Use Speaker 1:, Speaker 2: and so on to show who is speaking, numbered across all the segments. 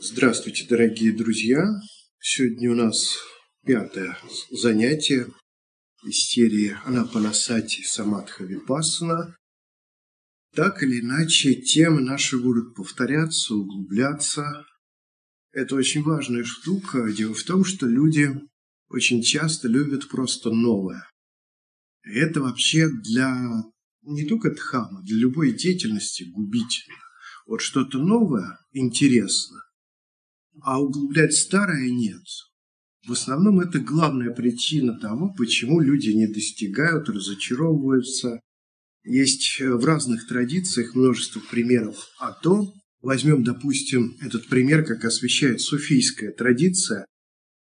Speaker 1: Здравствуйте, дорогие друзья! Сегодня у нас пятое занятие из серии Анапанасати Самадха Випассана. Так или иначе, темы наши будут повторяться, углубляться. Это очень важная штука. Дело в том, что люди очень часто любят просто новое. И это вообще для не только дхама, для любой деятельности губительно. Вот что-то новое интересно, а углублять старое нет. В основном это главная причина того, почему люди не достигают, разочаровываются. Есть в разных традициях множество примеров о том, возьмем, допустим, этот пример, как освещает суфийская традиция.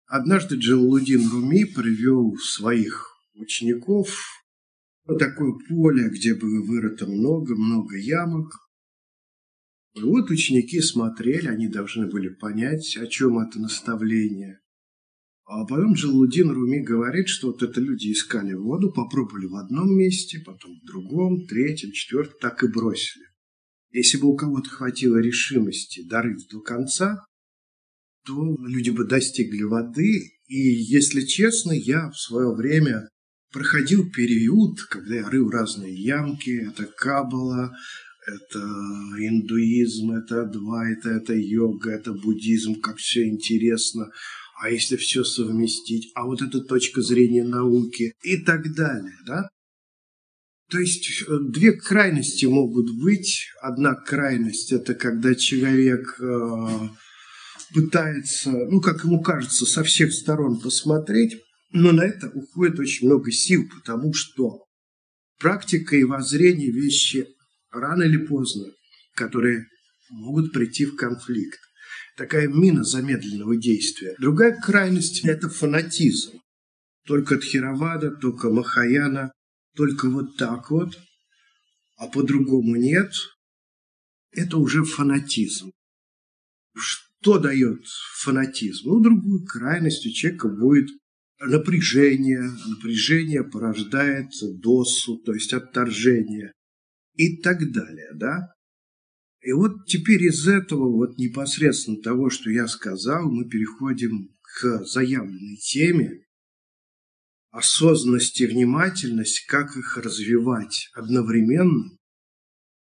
Speaker 1: Однажды Джалалудин Руми привел своих учеников на такое поле, где было вырыто много-много ямок, и вот ученики смотрели, они должны были понять, о чем это наставление. А потом Джалудин Руми говорит, что вот это люди искали воду, попробовали в одном месте, потом в другом, третьем, четвертом, так и бросили. Если бы у кого-то хватило решимости дорыть до конца, то люди бы достигли воды. И, если честно, я в свое время проходил период, когда я рыл разные ямки, это кабала, это индуизм, это адвайта, это йога, это буддизм, как все интересно. А если все совместить, а вот эта точка зрения науки и так далее, да? То есть э, две крайности могут быть. Одна крайность – это когда человек э, пытается, ну, как ему кажется, со всех сторон посмотреть, но на это уходит очень много сил, потому что практика и воззрение – вещи рано или поздно, которые могут прийти в конфликт. Такая мина замедленного действия. Другая крайность – это фанатизм. Только Тхировада, только Махаяна, только вот так вот, а по-другому нет. Это уже фанатизм. Что дает фанатизм? Ну, другую крайность у человека будет напряжение. Напряжение порождает досу, то есть отторжение и так далее, да? И вот теперь из этого вот непосредственно того, что я сказал, мы переходим к заявленной теме осознанность и внимательность, как их развивать одновременно.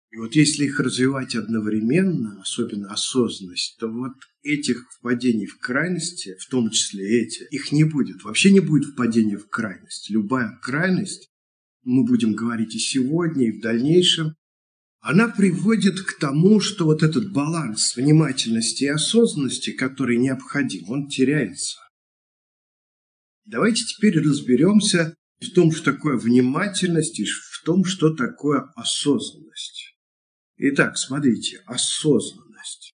Speaker 1: И вот если их развивать одновременно, особенно осознанность, то вот этих впадений в крайности, в том числе эти, их не будет. Вообще не будет впадения в крайность. Любая крайность мы будем говорить и сегодня, и в дальнейшем, она приводит к тому, что вот этот баланс внимательности и осознанности, который необходим, он теряется. Давайте теперь разберемся в том, что такое внимательность и в том, что такое осознанность. Итак, смотрите, осознанность.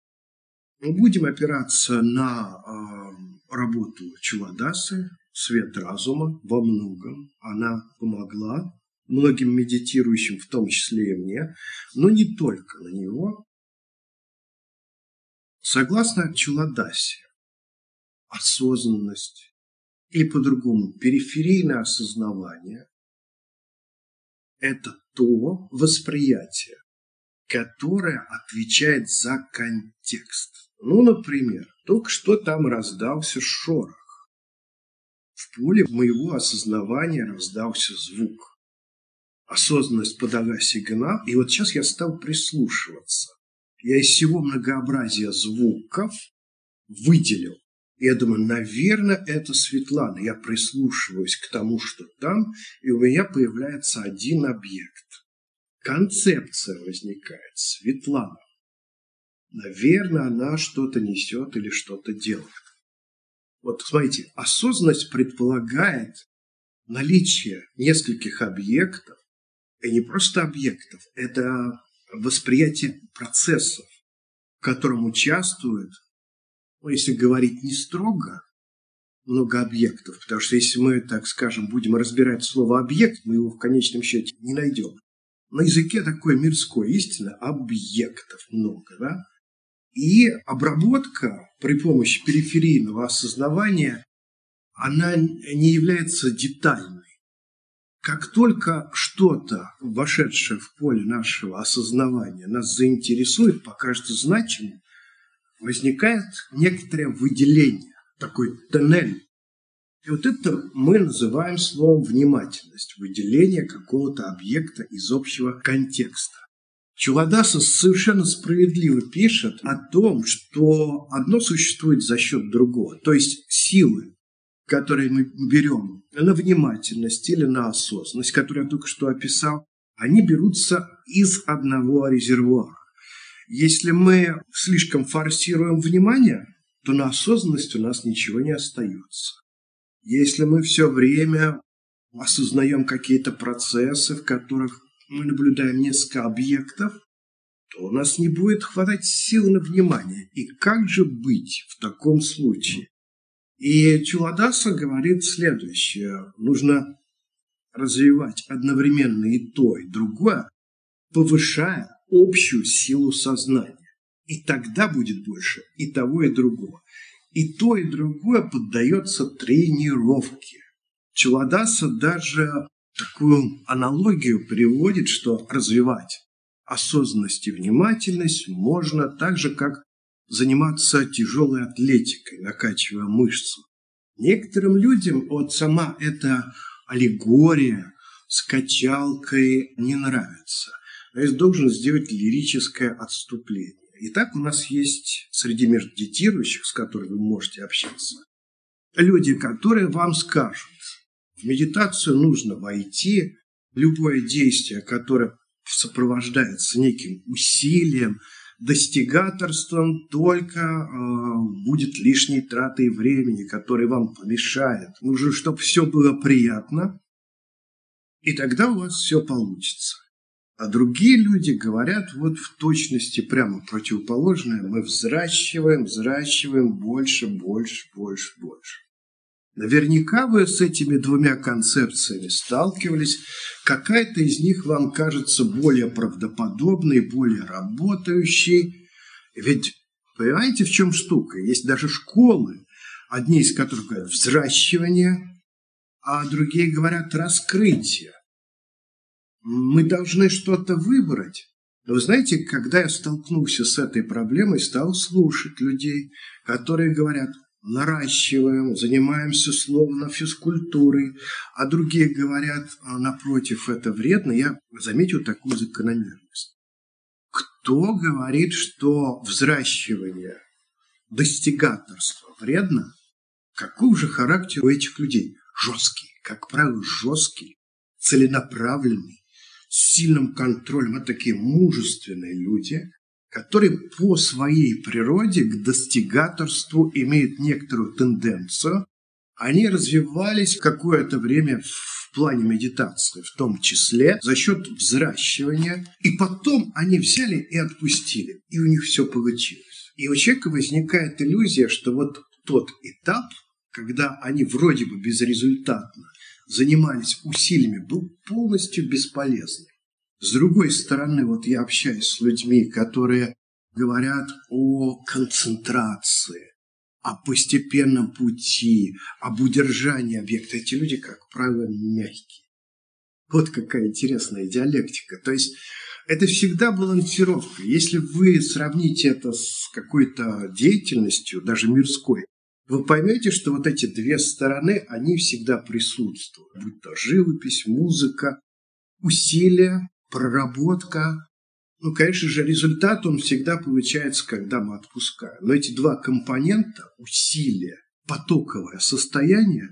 Speaker 1: Мы будем опираться на э, работу Чуладасы, свет разума во многом. Она помогла многим медитирующим, в том числе и мне, но не только на него. Согласно Чуладасе, осознанность или по-другому периферийное осознавание – это то восприятие, которое отвечает за контекст. Ну, например, только что там раздался шорох. В поле моего осознавания раздался звук осознанность подала сигнал, и вот сейчас я стал прислушиваться. Я из всего многообразия звуков выделил. Я думаю, наверное, это Светлана. Я прислушиваюсь к тому, что там, и у меня появляется один объект. Концепция возникает. Светлана. Наверное, она что-то несет или что-то делает. Вот смотрите, осознанность предполагает наличие нескольких объектов, и не просто объектов, это восприятие процессов, в котором участвуют, ну, если говорить не строго, много объектов, потому что если мы, так скажем, будем разбирать слово «объект», мы его в конечном счете не найдем. На языке такое мирское, истинно, объектов много, да? И обработка при помощи периферийного осознавания, она не является детальной. Как только что-то, вошедшее в поле нашего осознавания, нас заинтересует, покажется значимым, возникает некоторое выделение, такой тоннель. И вот это мы называем словом внимательность, выделение какого-то объекта из общего контекста. Чуладаса совершенно справедливо пишет о том, что одно существует за счет другого, то есть силы, которые мы берем на внимательность или на осознанность, которую я только что описал, они берутся из одного резервуара. Если мы слишком форсируем внимание, то на осознанность у нас ничего не остается. Если мы все время осознаем какие-то процессы, в которых мы наблюдаем несколько объектов, то у нас не будет хватать сил на внимание. И как же быть в таком случае? И Чуладаса говорит следующее. Нужно развивать одновременно и то, и другое, повышая общую силу сознания. И тогда будет больше и того, и другого. И то, и другое поддается тренировке. Чуладаса даже такую аналогию приводит, что развивать осознанность и внимательность можно так же, как заниматься тяжелой атлетикой, накачивая мышцу. Некоторым людям вот сама эта аллегория с качалкой не нравится. То есть должен сделать лирическое отступление. Итак, у нас есть среди медитирующих, с которыми вы можете общаться, люди, которые вам скажут, в медитацию нужно войти, любое действие, которое сопровождается неким усилием, достигаторством только э, будет лишней тратой времени, который вам помешает. Нужно, чтобы все было приятно, и тогда у вас все получится. А другие люди говорят вот в точности прямо противоположное. Мы взращиваем, взращиваем больше, больше, больше, больше. Наверняка вы с этими двумя концепциями сталкивались. Какая-то из них вам кажется более правдоподобной, более работающей. Ведь понимаете, в чем штука? Есть даже школы, одни из которых говорят взращивание, а другие говорят раскрытие. Мы должны что-то выбрать. Но вы знаете, когда я столкнулся с этой проблемой, стал слушать людей, которые говорят, наращиваем, занимаемся словно физкультурой, а другие говорят, «А, напротив, это вредно, я заметил такую закономерность. Кто говорит, что взращивание, достигаторство вредно? Какой же характер у этих людей? Жесткий, как правило, жесткий, целенаправленный, с сильным контролем. Это такие мужественные люди, которые по своей природе к достигаторству имеют некоторую тенденцию, они развивались какое-то время в плане медитации, в том числе за счет взращивания, и потом они взяли и отпустили, и у них все получилось. И у человека возникает иллюзия, что вот тот этап, когда они вроде бы безрезультатно занимались усилиями, был полностью бесполезным. С другой стороны, вот я общаюсь с людьми, которые говорят о концентрации, о постепенном пути, об удержании объекта. Эти люди, как правило, мягкие. Вот какая интересная диалектика. То есть это всегда балансировка. Если вы сравните это с какой-то деятельностью, даже мирской, вы поймете, что вот эти две стороны, они всегда присутствуют. Будь то живопись, музыка, усилия, проработка. Ну, конечно же, результат он всегда получается, когда мы отпускаем. Но эти два компонента, усилия, потоковое состояние,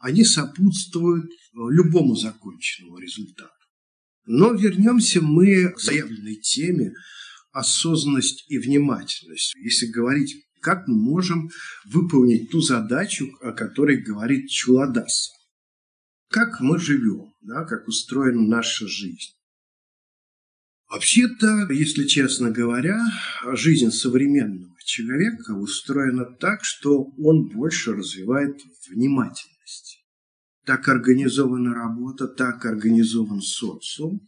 Speaker 1: они сопутствуют любому законченному результату. Но вернемся мы к заявленной теме осознанность и внимательность. Если говорить, как мы можем выполнить ту задачу, о которой говорит Чуладаса. Как мы живем, да, как устроена наша жизнь. Вообще-то, если честно говоря, жизнь современного человека устроена так, что он больше развивает внимательность. Так организована работа, так организован социум.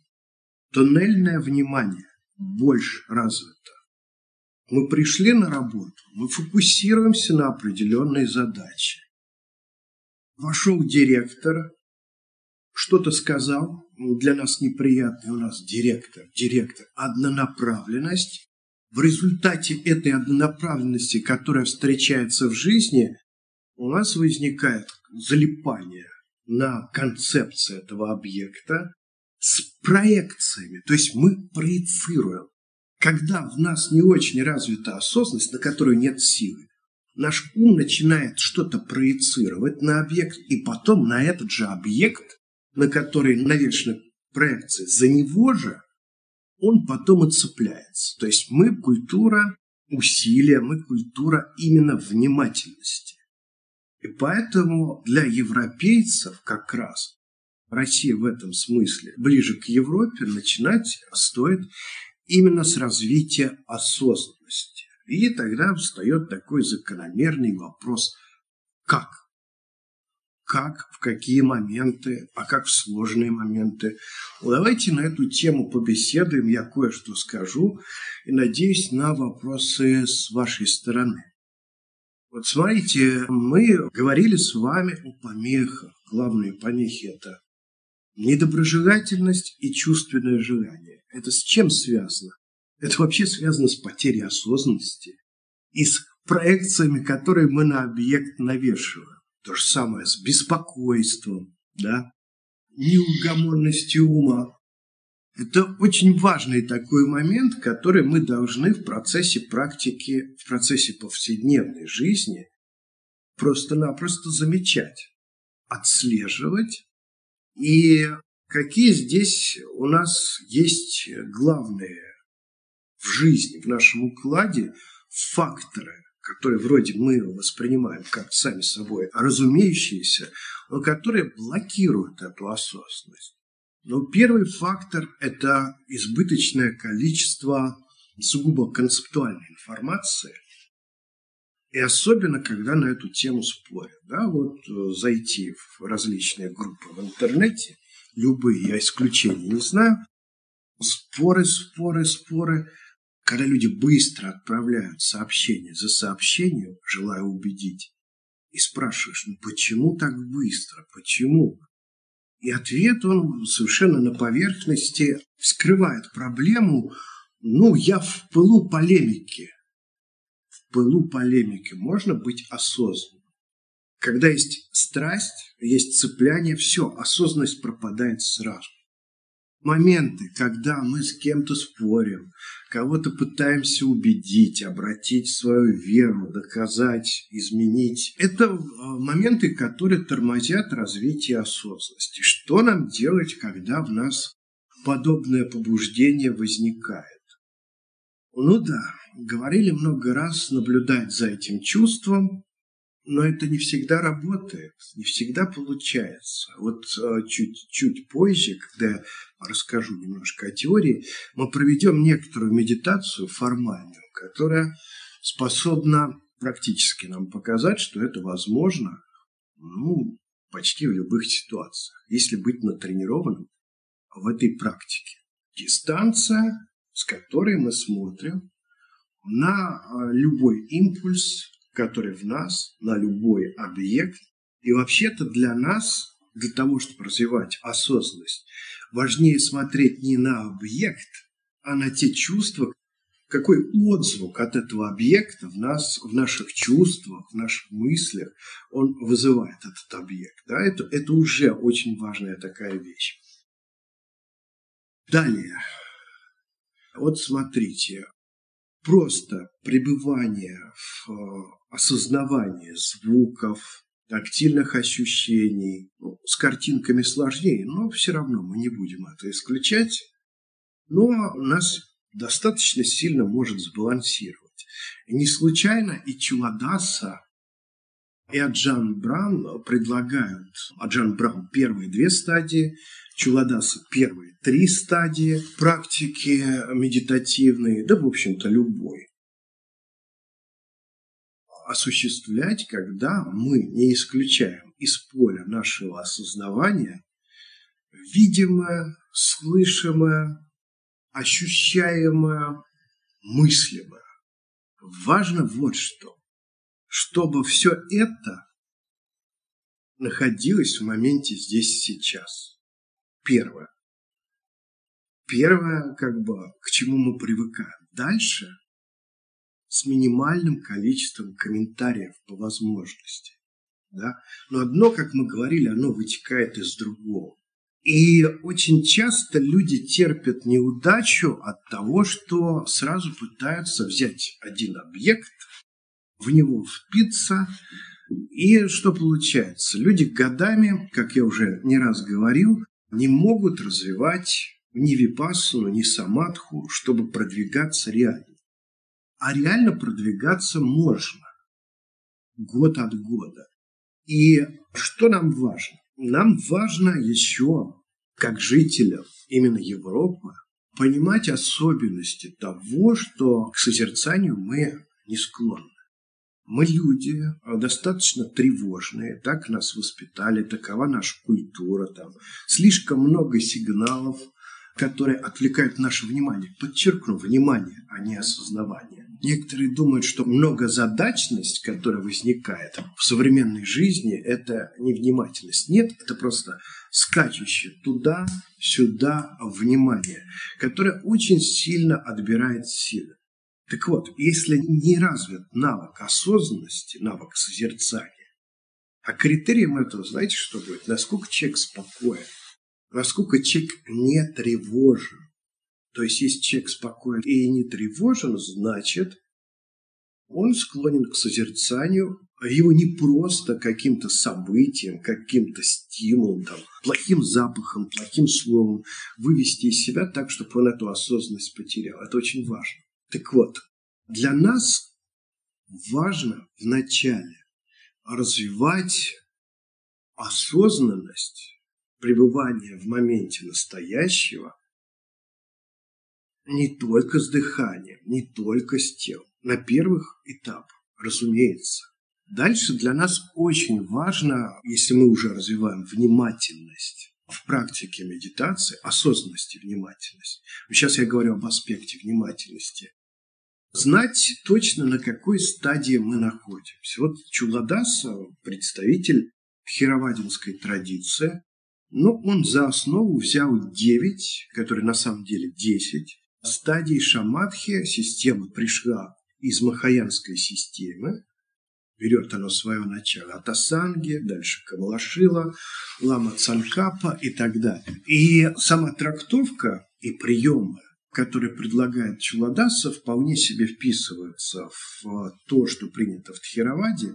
Speaker 1: Туннельное внимание больше развито. Мы пришли на работу, мы фокусируемся на определенной задаче. Вошел директор, что-то сказал, для нас неприятный у нас директор, директор, однонаправленность, в результате этой однонаправленности, которая встречается в жизни, у нас возникает залипание на концепции этого объекта с проекциями. То есть мы проецируем. Когда в нас не очень развита осознанность, на которую нет силы, наш ум начинает что-то проецировать на объект, и потом на этот же объект, на который навешена проекция, за него же он потом и цепляется. То есть мы культура усилия, мы культура именно внимательности. И поэтому для европейцев как раз Россия в этом смысле ближе к Европе начинать стоит именно с развития осознанности. И тогда встает такой закономерный вопрос, как? Как, в какие моменты, а как в сложные моменты. Давайте на эту тему побеседуем, я кое-что скажу, и надеюсь на вопросы с вашей стороны. Вот смотрите, мы говорили с вами о помехах. Главные помехи – это недоброжелательность и чувственное желание. Это с чем связано? Это вообще связано с потерей осознанности и с проекциями, которые мы на объект навешиваем. То же самое с беспокойством, да, неугомонностью ума. Это очень важный такой момент, который мы должны в процессе практики, в процессе повседневной жизни просто-напросто замечать, отслеживать. И какие здесь у нас есть главные в жизни, в нашем укладе факторы, которые вроде мы воспринимаем как сами собой разумеющиеся, но которые блокируют эту осознанность. Но первый фактор – это избыточное количество сугубо концептуальной информации, и особенно, когда на эту тему спорят. Да, вот э, зайти в различные группы в интернете, любые, я исключения не знаю, споры, споры, споры – когда люди быстро отправляют сообщение за сообщением, желая убедить, и спрашиваешь, ну почему так быстро, почему? И ответ он совершенно на поверхности скрывает проблему, ну, я в пылу полемики. В пылу полемики можно быть осознанным. Когда есть страсть, есть цепляние, все, осознанность пропадает сразу моменты, когда мы с кем-то спорим, кого-то пытаемся убедить, обратить свою веру, доказать, изменить. Это э, моменты, которые тормозят развитие осознанности. Что нам делать, когда в нас подобное побуждение возникает? Ну да, говорили много раз наблюдать за этим чувством, но это не всегда работает, не всегда получается. Вот чуть-чуть э, позже, когда я расскажу немножко о теории, мы проведем некоторую медитацию формальную, которая способна практически нам показать, что это возможно ну, почти в любых ситуациях, если быть натренированным в этой практике. Дистанция, с которой мы смотрим на э, любой импульс, который в нас, на любой объект. И вообще-то для нас, для того, чтобы развивать осознанность, важнее смотреть не на объект, а на те чувства, какой отзвук от этого объекта в нас, в наших чувствах, в наших мыслях он вызывает этот объект. Да? Это, это уже очень важная такая вещь. Далее. Вот смотрите, просто пребывание в э, осознавание звуков, тактильных ощущений. Ну, с картинками сложнее, но все равно мы не будем это исключать. Но нас достаточно сильно может сбалансировать. И не случайно и Чуладаса, и Аджан Брам предлагают, Аджан Брам первые две стадии, Чуладаса первые три стадии практики медитативной, да, в общем-то, любой осуществлять, когда мы не исключаем из поля нашего осознавания видимое, слышимое, ощущаемое, мыслимое. Важно вот что, чтобы все это находилось в моменте здесь сейчас. Первое. Первое, как бы, к чему мы привыкаем. Дальше с минимальным количеством комментариев по возможности. Да? Но одно, как мы говорили, оно вытекает из другого. И очень часто люди терпят неудачу от того, что сразу пытаются взять один объект, в него впиться, и что получается? Люди годами, как я уже не раз говорил, не могут развивать ни випассану, ни самадху, чтобы продвигаться реально. А реально продвигаться можно год от года. И что нам важно? Нам важно еще, как жителям именно Европы, понимать особенности того, что к созерцанию мы не склонны. Мы люди достаточно тревожные, так нас воспитали, такова наша культура, там слишком много сигналов, которые отвлекают наше внимание. Подчеркну, внимание, а не осознавание. Некоторые думают, что многозадачность, которая возникает в современной жизни, это невнимательность. Нет, это просто скачущее туда-сюда внимание, которое очень сильно отбирает силы. Так вот, если не развит навык осознанности, навык созерцания, а критерием этого, знаете, что будет? Насколько человек спокоен, насколько человек не тревожен, то есть, если человек спокоен и не тревожен, значит, он склонен к созерцанию, а его не просто каким-то событием, каким-то стимулом, там, плохим запахом, плохим словом вывести из себя так, чтобы он эту осознанность потерял. Это очень важно. Так вот, для нас важно вначале развивать осознанность пребывания в моменте настоящего не только с дыханием, не только с телом. На первых этапах, разумеется. Дальше для нас очень важно, если мы уже развиваем внимательность в практике медитации, осознанности внимательности. Сейчас я говорю об аспекте внимательности. Знать точно, на какой стадии мы находимся. Вот Чуладаса, представитель хировадинской традиции, но он за основу взял 9, которые на самом деле 10, стадий шамадхи, система пришла из махаянской системы, берет оно свое начало от Асанги, дальше Камалашила, Лама Цанкапа и так далее. И сама трактовка и приемы, которые предлагает Чуладаса, вполне себе вписываются в то, что принято в Тхироваде.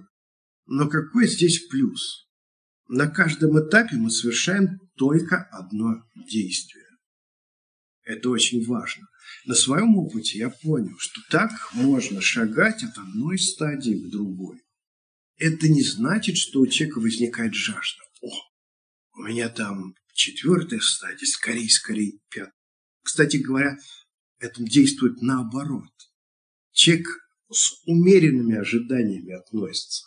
Speaker 1: Но какой здесь плюс? На каждом этапе мы совершаем только одно действие. Это очень важно. На своем опыте я понял, что так можно шагать от одной стадии к другой. Это не значит, что у человека возникает жажда. О, у меня там четвертая стадия, скорее, скорее пятая. Кстати говоря, это действует наоборот. Человек с умеренными ожиданиями относится.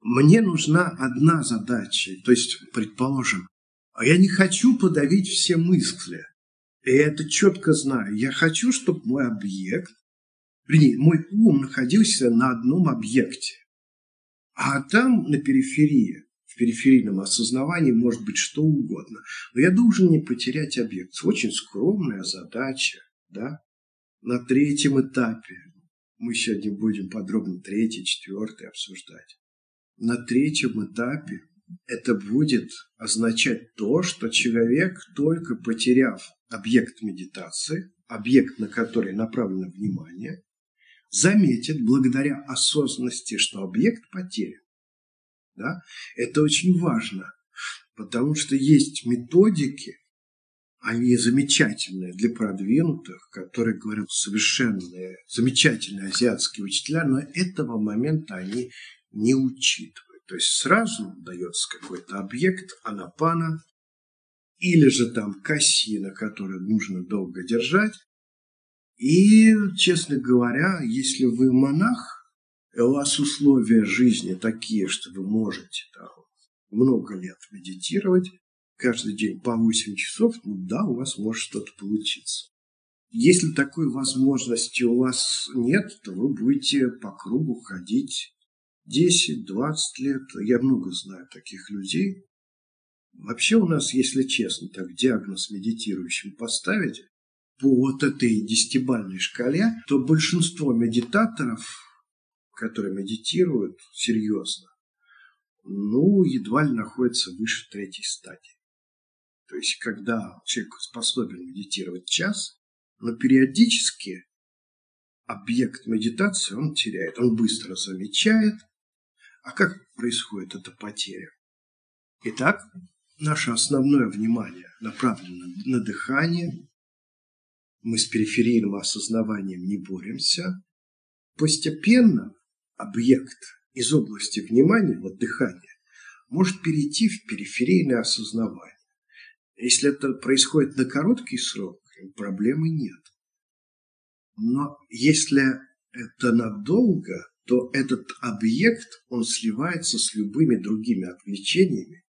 Speaker 1: Мне нужна одна задача, то есть, предположим, а я не хочу подавить все мысли. И я это четко знаю. Я хочу, чтобы мой объект, вернее, мой ум находился на одном объекте. А там, на периферии, в периферийном осознавании может быть что угодно. Но я должен не потерять объект. Очень скромная задача, да? На третьем этапе. Мы сегодня будем подробно третий, четвертый обсуждать. На третьем этапе это будет означать то, что человек, только потеряв объект медитации, объект, на который направлено внимание, заметит благодаря осознанности, что объект потерян. Да? Это очень важно, потому что есть методики, они замечательные для продвинутых, которые говорят совершенные, замечательные азиатские учителя, но этого момента они не учитывают. То есть сразу дается какой-то объект, анапана, или же там кассина, которую нужно долго держать. И, честно говоря, если вы монах, у вас условия жизни такие, что вы можете там, много лет медитировать, каждый день по 8 часов, ну да, у вас может что-то получиться. Если такой возможности у вас нет, то вы будете по кругу ходить 10-20 лет. Я много знаю таких людей. Вообще у нас, если честно, так диагноз медитирующим поставить, по вот этой десятибальной шкале, то большинство медитаторов которые медитируют серьезно, ну, едва ли находятся выше третьей стадии. То есть, когда человек способен медитировать час, но периодически объект медитации он теряет, он быстро замечает. А как происходит эта потеря? Итак, наше основное внимание направлено на дыхание. Мы с периферийным осознаванием не боремся. Постепенно объект из области внимания, вот дыхание, может перейти в периферийное осознавание. Если это происходит на короткий срок, проблемы нет. Но если это надолго, то этот объект, он сливается с любыми другими отвлечениями,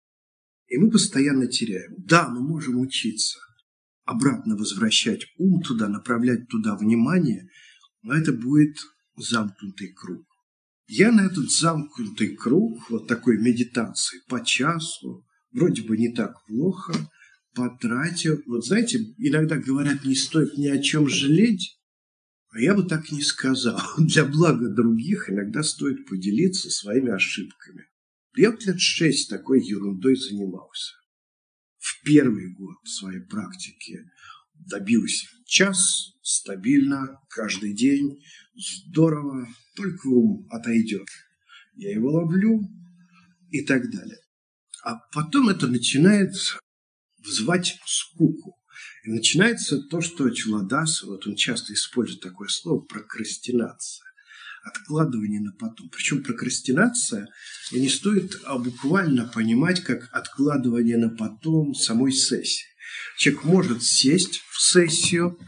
Speaker 1: и мы постоянно теряем. Да, мы можем учиться обратно возвращать ум туда, направлять туда внимание, но это будет замкнутый круг. Я на этот замкнутый круг, вот такой медитации по часу, вроде бы не так плохо, потратил. Вот знаете, иногда говорят, не стоит ни о чем жалеть, а я бы так не сказал. Для блага других иногда стоит поделиться своими ошибками. Я вот лет шесть такой ерундой занимался. В первый год своей практики добился час, стабильно, каждый день, здорово, только ум отойдет. Я его ловлю и так далее. А потом это начинает взвать скуку. И начинается то, что Челадас, вот он часто использует такое слово, прокрастинация откладывание на потом. Причем прокрастинация не стоит а буквально понимать как откладывание на потом самой сессии. Человек может сесть в сессию,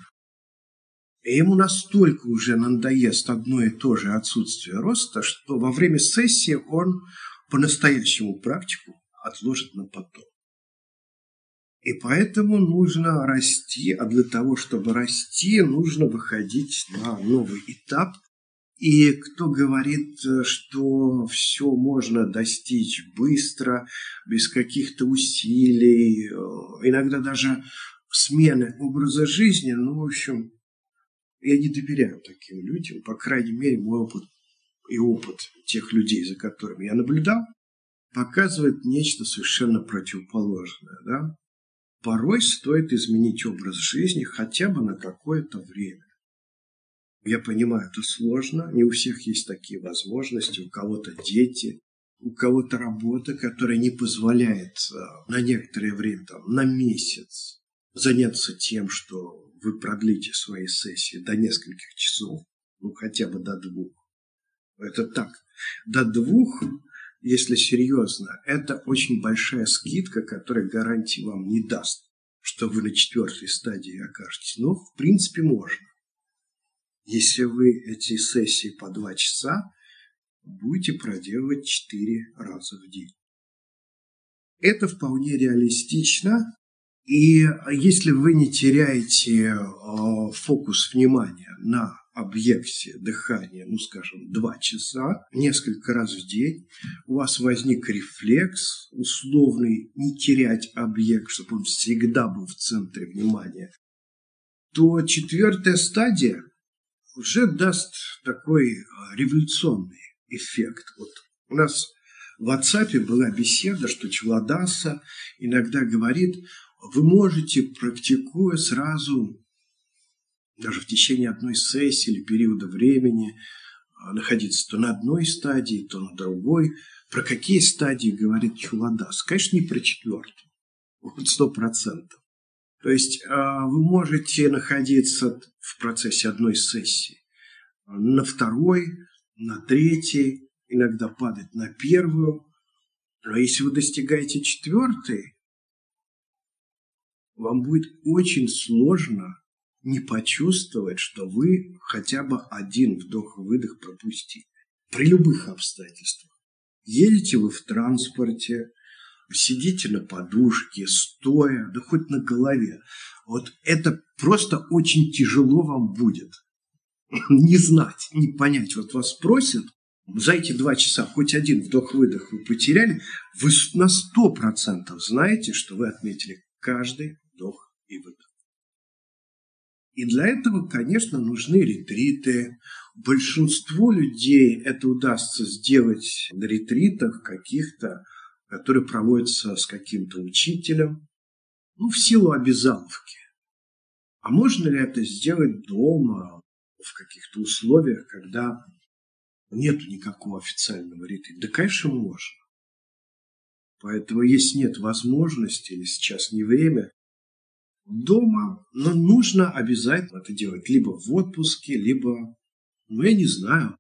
Speaker 1: и ему настолько уже надоест одно и то же отсутствие роста, что во время сессии он по-настоящему практику отложит на потом. И поэтому нужно расти, а для того, чтобы расти, нужно выходить на новый этап. И кто говорит, что все можно достичь быстро, без каких-то усилий, иногда даже смены образа жизни, ну, в общем, я не доверяю таким людям, по крайней мере, мой опыт и опыт тех людей, за которыми я наблюдал, показывает нечто совершенно противоположное. Да? порой стоит изменить образ жизни хотя бы на какое-то время. Я понимаю, это сложно, не у всех есть такие возможности, у кого-то дети, у кого-то работа, которая не позволяет а, на некоторое время, там, на месяц, заняться тем, что вы продлите свои сессии до нескольких часов, ну хотя бы до двух. Это так. До двух если серьезно, это очень большая скидка, которая гарантии вам не даст, что вы на четвертой стадии окажетесь. Но, в принципе, можно. Если вы эти сессии по два часа будете проделывать четыре раза в день. Это вполне реалистично. И если вы не теряете э, фокус внимания на объекте дыхания, ну, скажем, два часа, несколько раз в день, у вас возник рефлекс условный не терять объект, чтобы он всегда был в центре внимания, то четвертая стадия уже даст такой а, революционный эффект. Вот у нас в WhatsApp была беседа, что Чуладаса иногда говорит, вы можете, практикуя сразу даже в течение одной сессии или периода времени а, находиться то на одной стадии, то на другой. Про какие стадии говорит Чуладас? Конечно, не про четвертую. Вот сто процентов. То есть а, вы можете находиться в процессе одной сессии на второй, на третьей, иногда падать на первую. Но если вы достигаете четвертой, вам будет очень сложно не почувствовать, что вы хотя бы один вдох-выдох пропустили. При любых обстоятельствах. Едете вы в транспорте, сидите на подушке, стоя, да хоть на голове. Вот это просто очень тяжело вам будет. Не знать, не понять. Вот вас просят, за эти два часа хоть один вдох-выдох вы потеряли, вы на сто процентов знаете, что вы отметили каждый вдох и выдох. И для этого, конечно, нужны ретриты, большинству людей это удастся сделать на ретритах каких-то, которые проводятся с каким-то учителем, ну, в силу обязаловки. А можно ли это сделать дома, в каких-то условиях, когда нет никакого официального ретрита? Да, конечно, можно. Поэтому, если нет возможности или сейчас не время, дома, но нужно обязательно это делать. Либо в отпуске, либо, ну, я не знаю,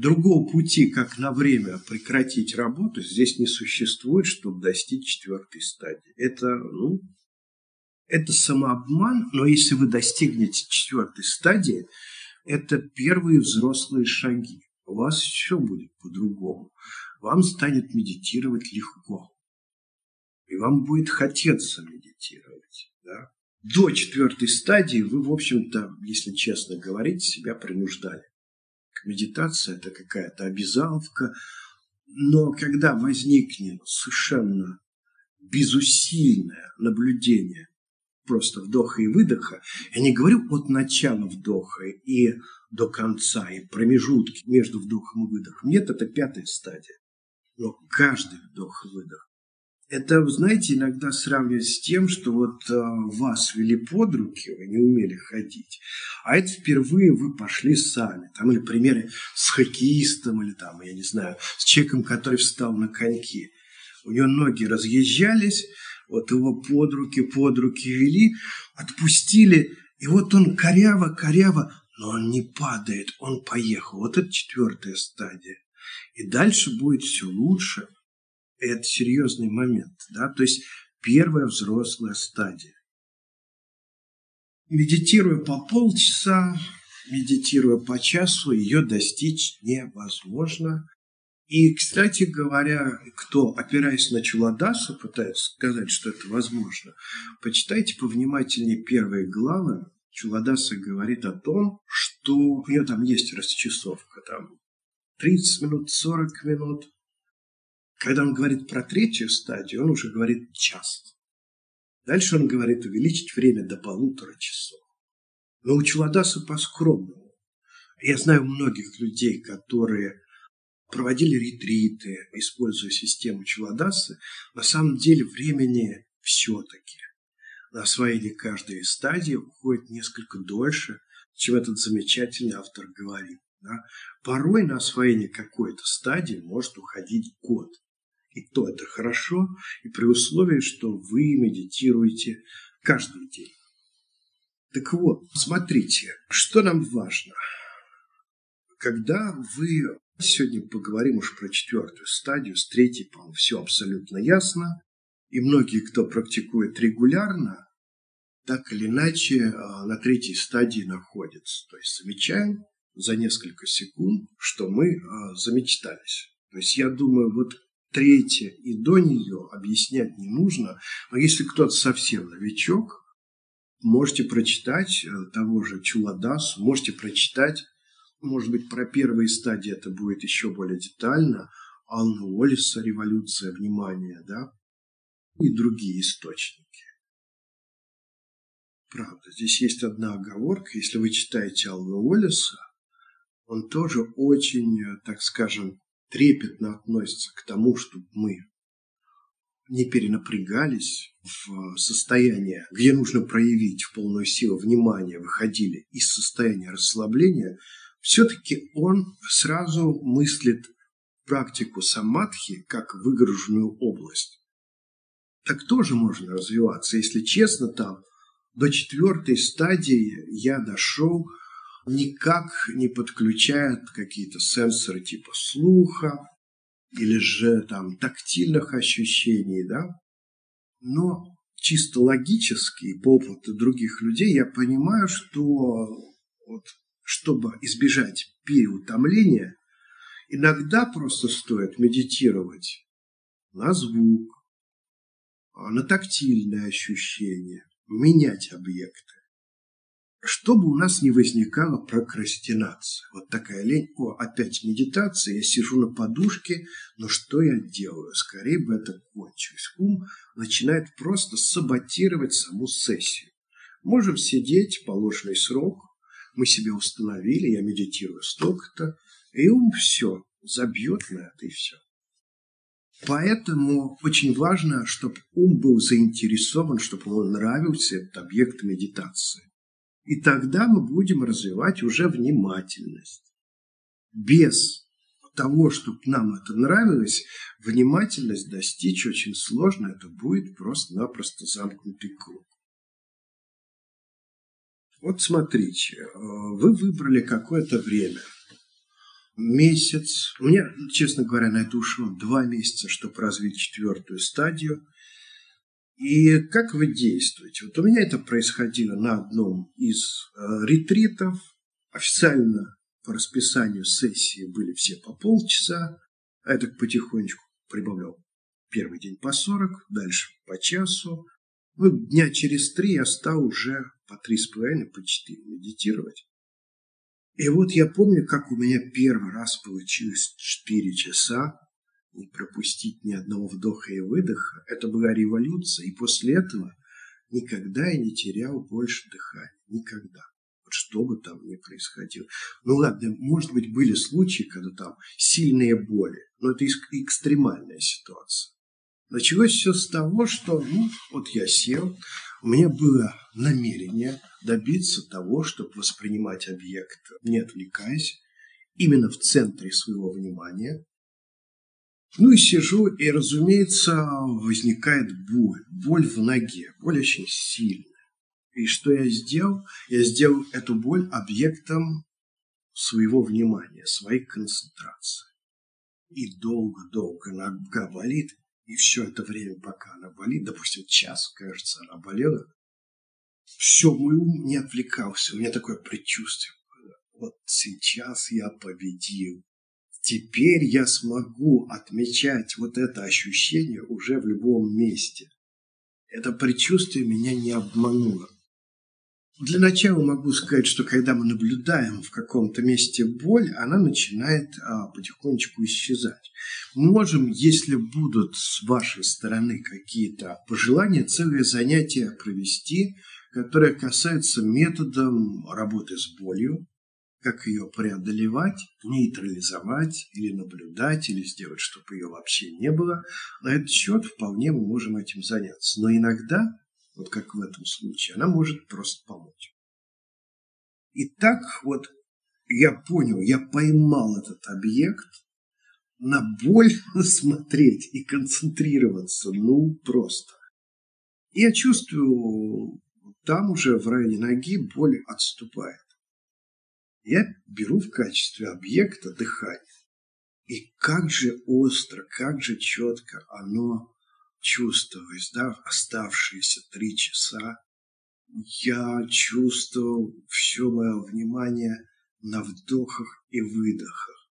Speaker 1: другого пути, как на время прекратить работу, здесь не существует, чтобы достичь четвертой стадии. Это, ну, это самообман, но если вы достигнете четвертой стадии, это первые взрослые шаги. У вас еще будет по-другому. Вам станет медитировать легко. И вам будет хотеться медитировать. Да? До четвертой стадии вы, в общем-то, если честно говорить, себя принуждали. Медитация – это какая-то обязаловка. Но когда возникнет совершенно безусильное наблюдение просто вдоха и выдоха, я не говорю от начала вдоха и до конца, и промежутки между вдохом и выдохом. Нет, это пятая стадия. Но каждый вдох и выдох это, знаете, иногда сравнивать с тем, что вот э, вас вели под руки, вы не умели ходить, а это впервые вы пошли сами. Там или примеры с хоккеистом, или там, я не знаю, с человеком, который встал на коньки. У него ноги разъезжались, вот его под руки, под руки вели, отпустили, и вот он коряво-коряво, но он не падает, он поехал. Вот это четвертая стадия. И дальше будет все лучше – это серьезный момент. Да? То есть первая взрослая стадия. Медитируя по полчаса, медитируя по часу, ее достичь невозможно. И, кстати говоря, кто, опираясь на Чуладаса, пытается сказать, что это возможно, почитайте повнимательнее первые главы. Чуладаса говорит о том, что у нее там есть расчасовка, там 30 минут, 40 минут, когда он говорит про третью стадию, он уже говорит час. Дальше он говорит увеличить время до полутора часов. Но у Чуладаса по-скромному. Я знаю многих людей, которые проводили ретриты, используя систему Чуладаса. На самом деле времени все-таки на освоение каждой стадии уходит несколько дольше, чем этот замечательный автор говорит. Да? Порой на освоение какой-то стадии может уходить год. И то это хорошо, и при условии, что вы медитируете каждый день. Так вот, смотрите, что нам важно. Когда вы... Сегодня поговорим уж про четвертую стадию, с третьей, по-моему, все абсолютно ясно. И многие, кто практикует регулярно, так или иначе а, на третьей стадии находятся. То есть замечаем за несколько секунд, что мы а, замечтались. То есть я думаю, вот третья и до нее объяснять не нужно. Но если кто-то совсем новичок, можете прочитать э, того же Чуладасу, можете прочитать, может быть, про первые стадии это будет еще более детально, Ална Уоллиса «Революция внимания», да, и другие источники. Правда, здесь есть одна оговорка. Если вы читаете Ална Уоллиса, он тоже очень, э, так скажем, трепетно относится к тому, чтобы мы не перенапрягались в состояние, где нужно проявить в полную силу внимания, выходили из состояния расслабления, все-таки он сразу мыслит практику самадхи как выгруженную область. Так тоже можно развиваться. Если честно, там до четвертой стадии я дошел никак не подключает какие-то сенсоры типа слуха или же там тактильных ощущений, да. Но чисто логически, по опыту других людей, я понимаю, что вот, чтобы избежать переутомления, иногда просто стоит медитировать на звук, на тактильные ощущения, менять объекты чтобы у нас не возникала прокрастинация. Вот такая лень. О, опять медитация, я сижу на подушке, но что я делаю? Скорее бы это кончилось. Ум начинает просто саботировать саму сессию. Можем сидеть положенный срок, мы себе установили, я медитирую столько-то, и ум все забьет на это и все. Поэтому очень важно, чтобы ум был заинтересован, чтобы ему нравился этот объект медитации. И тогда мы будем развивать уже внимательность. Без того, чтобы нам это нравилось, внимательность достичь очень сложно. Это будет просто-напросто замкнутый круг. Вот смотрите, э, вы выбрали какое-то время. Месяц. У меня, честно говоря, на это ушло два месяца, чтобы развить четвертую стадию. И как вы действуете? Вот у меня это происходило на одном из э, ретритов. Официально по расписанию сессии были все по полчаса, а я так потихонечку прибавлял. Первый день по 40, дальше по часу. Ну, дня через три я стал уже по три с половиной, по четыре медитировать. И вот я помню, как у меня первый раз получилось четыре часа не пропустить ни одного вдоха и выдоха. Это была революция, и после этого никогда я не терял больше дыхания. Никогда. Вот что бы там ни происходило. Ну ладно, может быть, были случаи, когда там сильные боли, но это экстремальная ситуация. Началось все с того, что ну, вот я сел, у меня было намерение добиться того, чтобы воспринимать объект, не отвлекаясь, именно в центре своего внимания. Ну и сижу, и, разумеется, возникает боль, боль в ноге, боль очень сильная. И что я сделал? Я сделал эту боль объектом своего внимания, своей концентрации. И долго-долго нога болит, и все это время, пока она болит, допустим, час, кажется, она болела, все, мой ум не отвлекался. У меня такое предчувствие. Вот сейчас я победил. Теперь я смогу отмечать вот это ощущение уже в любом месте. Это предчувствие меня не обмануло. Для начала могу сказать, что когда мы наблюдаем в каком-то месте боль, она начинает а, потихонечку исчезать. Можем, если будут с вашей стороны какие-то пожелания, целое занятие провести, которое касается методом работы с болью, как ее преодолевать, нейтрализовать или наблюдать, или сделать, чтобы ее вообще не было. На этот счет вполне мы можем этим заняться. Но иногда вот как в этом случае, она может просто помочь. И так вот я понял, я поймал этот объект, на боль смотреть и концентрироваться, ну, просто. Я чувствую, там уже в районе ноги боль отступает. Я беру в качестве объекта дыхание. И как же остро, как же четко оно чувствовать, да, оставшиеся три часа, я чувствовал все мое внимание на вдохах и выдохах.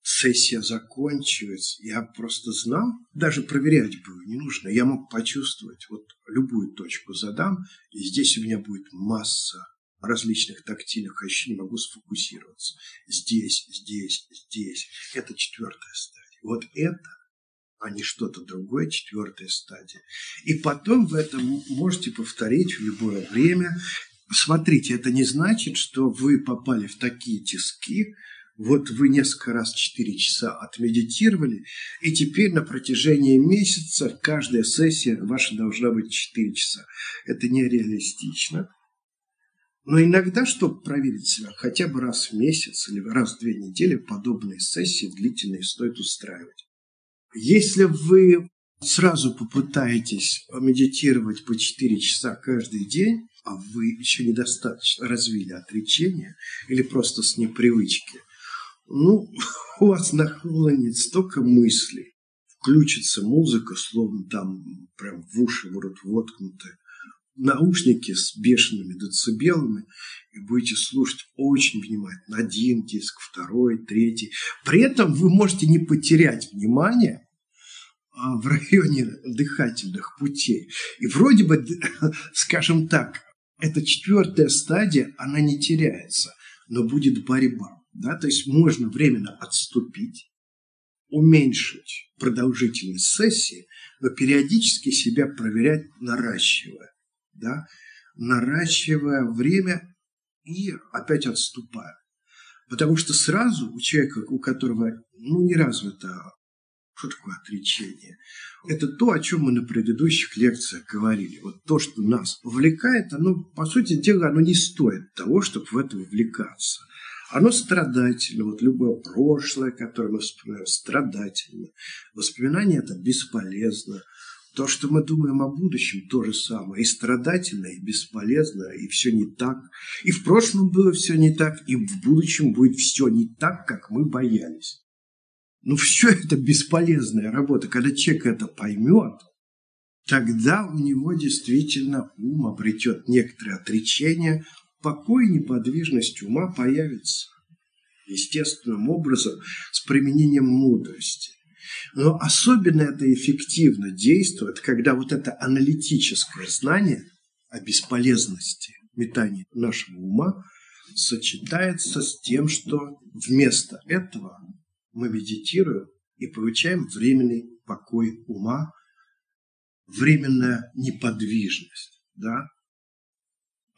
Speaker 1: Сессия закончилась, я просто знал, даже проверять было не нужно, я мог почувствовать, вот любую точку задам, и здесь у меня будет масса различных тактильных ощущений, могу сфокусироваться. Здесь, здесь, здесь. Это четвертая стадия. Вот это а не что-то другое, четвертая стадия. И потом в этом можете повторить в любое время. Смотрите, это не значит, что вы попали в такие тиски, вот вы несколько раз 4 часа отмедитировали, и теперь на протяжении месяца каждая сессия ваша должна быть 4 часа. Это нереалистично. Но иногда, чтобы проверить себя, хотя бы раз в месяц или раз в две недели подобные сессии длительные стоит устраивать. Если вы сразу попытаетесь медитировать по 4 часа каждый день, а вы еще недостаточно развили отречение или просто с непривычки, ну, у вас нахлынет столько мыслей, включится музыка, словно там прям в уши будут воткнуты наушники с бешеными децибелами, и будете слушать очень внимательно. Один диск, второй, третий. При этом вы можете не потерять внимание а, в районе дыхательных путей. И вроде бы, скажем так, эта четвертая стадия, она не теряется, но будет борьба. Да? То есть можно временно отступить, уменьшить продолжительность сессии, но периодически себя проверять, наращивая. Да? Наращивая время и опять отступаю. Потому что сразу у человека, у которого ну, не развито что такое отречение? Это то, о чем мы на предыдущих лекциях говорили. Вот то, что нас увлекает, оно, по сути дела, оно не стоит того, чтобы в это вовлекаться. Оно страдательно. Вот любое прошлое, которое мы вспоминаем, страдательно. Воспоминания – это бесполезно. То, что мы думаем о будущем, то же самое. И страдательно, и бесполезно, и все не так. И в прошлом было все не так, и в будущем будет все не так, как мы боялись. Ну, все это бесполезная работа. Когда человек это поймет, тогда у него действительно ум обретет некоторое отречение, покой и неподвижность ума появится естественным образом с применением мудрости. Но особенно это эффективно действует, когда вот это аналитическое знание о бесполезности метания нашего ума сочетается с тем, что вместо этого мы медитируем и получаем временный покой ума, временная неподвижность. Да?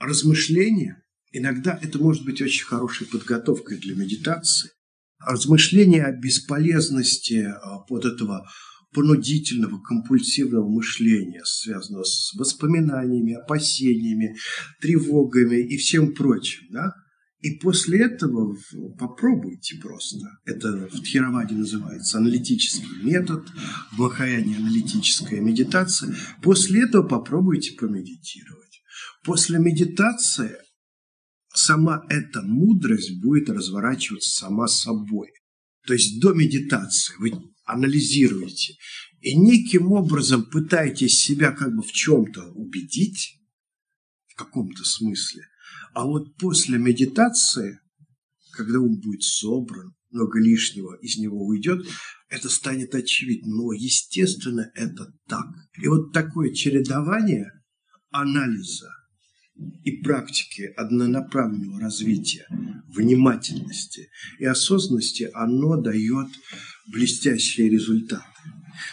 Speaker 1: Размышление, иногда это может быть очень хорошей подготовкой для медитации, размышления о бесполезности а, вот этого понудительного, компульсивного мышления, связанного с воспоминаниями, опасениями, тревогами и всем прочим. Да? И после этого попробуйте просто. Это в Тхироваде называется аналитический метод, в Махаяне аналитическая медитация. После этого попробуйте помедитировать. После медитации сама эта мудрость будет разворачиваться сама собой. То есть до медитации вы анализируете и неким образом пытаетесь себя как бы в чем-то убедить, в каком-то смысле. А вот после медитации, когда ум будет собран, много лишнего из него уйдет, это станет очевидно. Но, естественно, это так. И вот такое чередование анализа и практики однонаправленного развития внимательности и осознанности, оно дает блестящие результаты.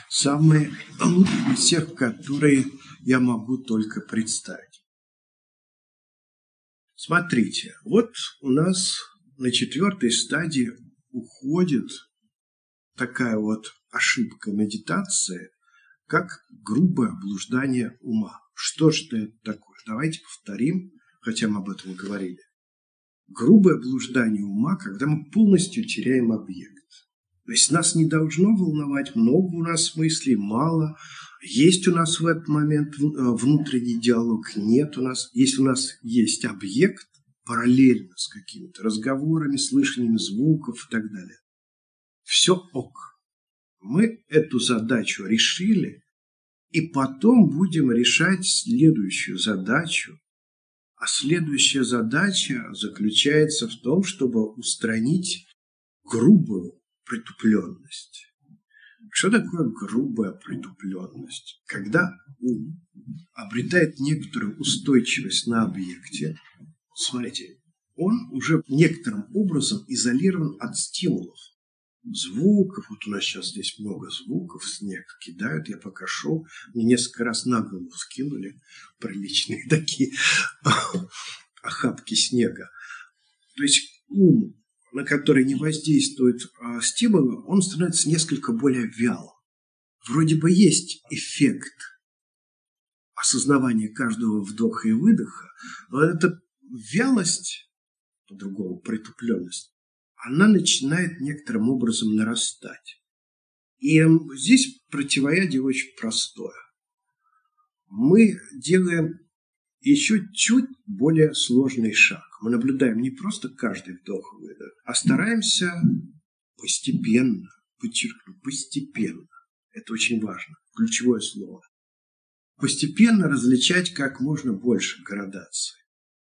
Speaker 1: Самые лучшие из тех, которые я могу только представить. Смотрите, вот у нас на четвертой стадии уходит такая вот ошибка медитации, как грубое облуждание ума. Что же это такое? Давайте повторим, хотя мы об этом говорили. Грубое блуждание ума, когда мы полностью теряем объект. То есть нас не должно волновать, много у нас мыслей, мало. Есть у нас в этот момент э, внутренний диалог, нет у нас. Если у нас есть объект, параллельно с какими-то разговорами, слышанием звуков и так далее. Все ок. Мы эту задачу решили, и потом будем решать следующую задачу. А следующая задача заключается в том, чтобы устранить грубую притупленность. Что такое грубая притупленность? Когда ум обретает некоторую устойчивость на объекте, смотрите, он уже некоторым образом изолирован от стимулов звуков. Вот у нас сейчас здесь много звуков, снег кидают. Я пока шел, мне несколько раз на голову скинули приличные такие охапки снега. То есть ум, на который не воздействует а, стимулы, он становится несколько более вялым. Вроде бы есть эффект осознавания каждого вдоха и выдоха, но эта вялость, по-другому притупленность, она начинает некоторым образом нарастать. И здесь противоядие очень простое. Мы делаем еще чуть более сложный шаг. Мы наблюдаем не просто каждый вдох выдох, а стараемся постепенно, подчеркну, постепенно. Это очень важно, ключевое слово. Постепенно различать как можно больше градаций.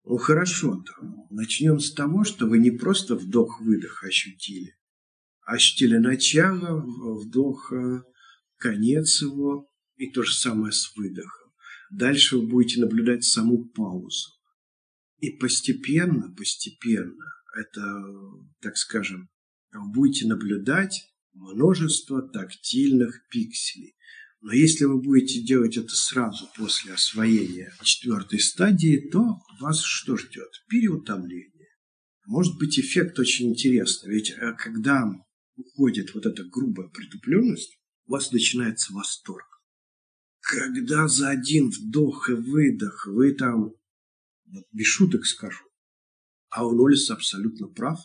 Speaker 1: Ну хорошо, начнем с того, что вы не просто вдох-выдох ощутили, а ощутили начало вдоха, конец его и то же самое с выдохом. Дальше вы будете наблюдать саму паузу. И постепенно, постепенно, это, так скажем, вы будете наблюдать множество тактильных пикселей. Но если вы будете делать это сразу после освоения четвертой стадии, то вас что ждет? Переутомление. Может быть, эффект очень интересный. Ведь э, когда уходит вот эта грубая притупленность, у вас начинается восторг. Когда за один вдох и выдох вы там, вот без шуток скажу, а Лолис абсолютно прав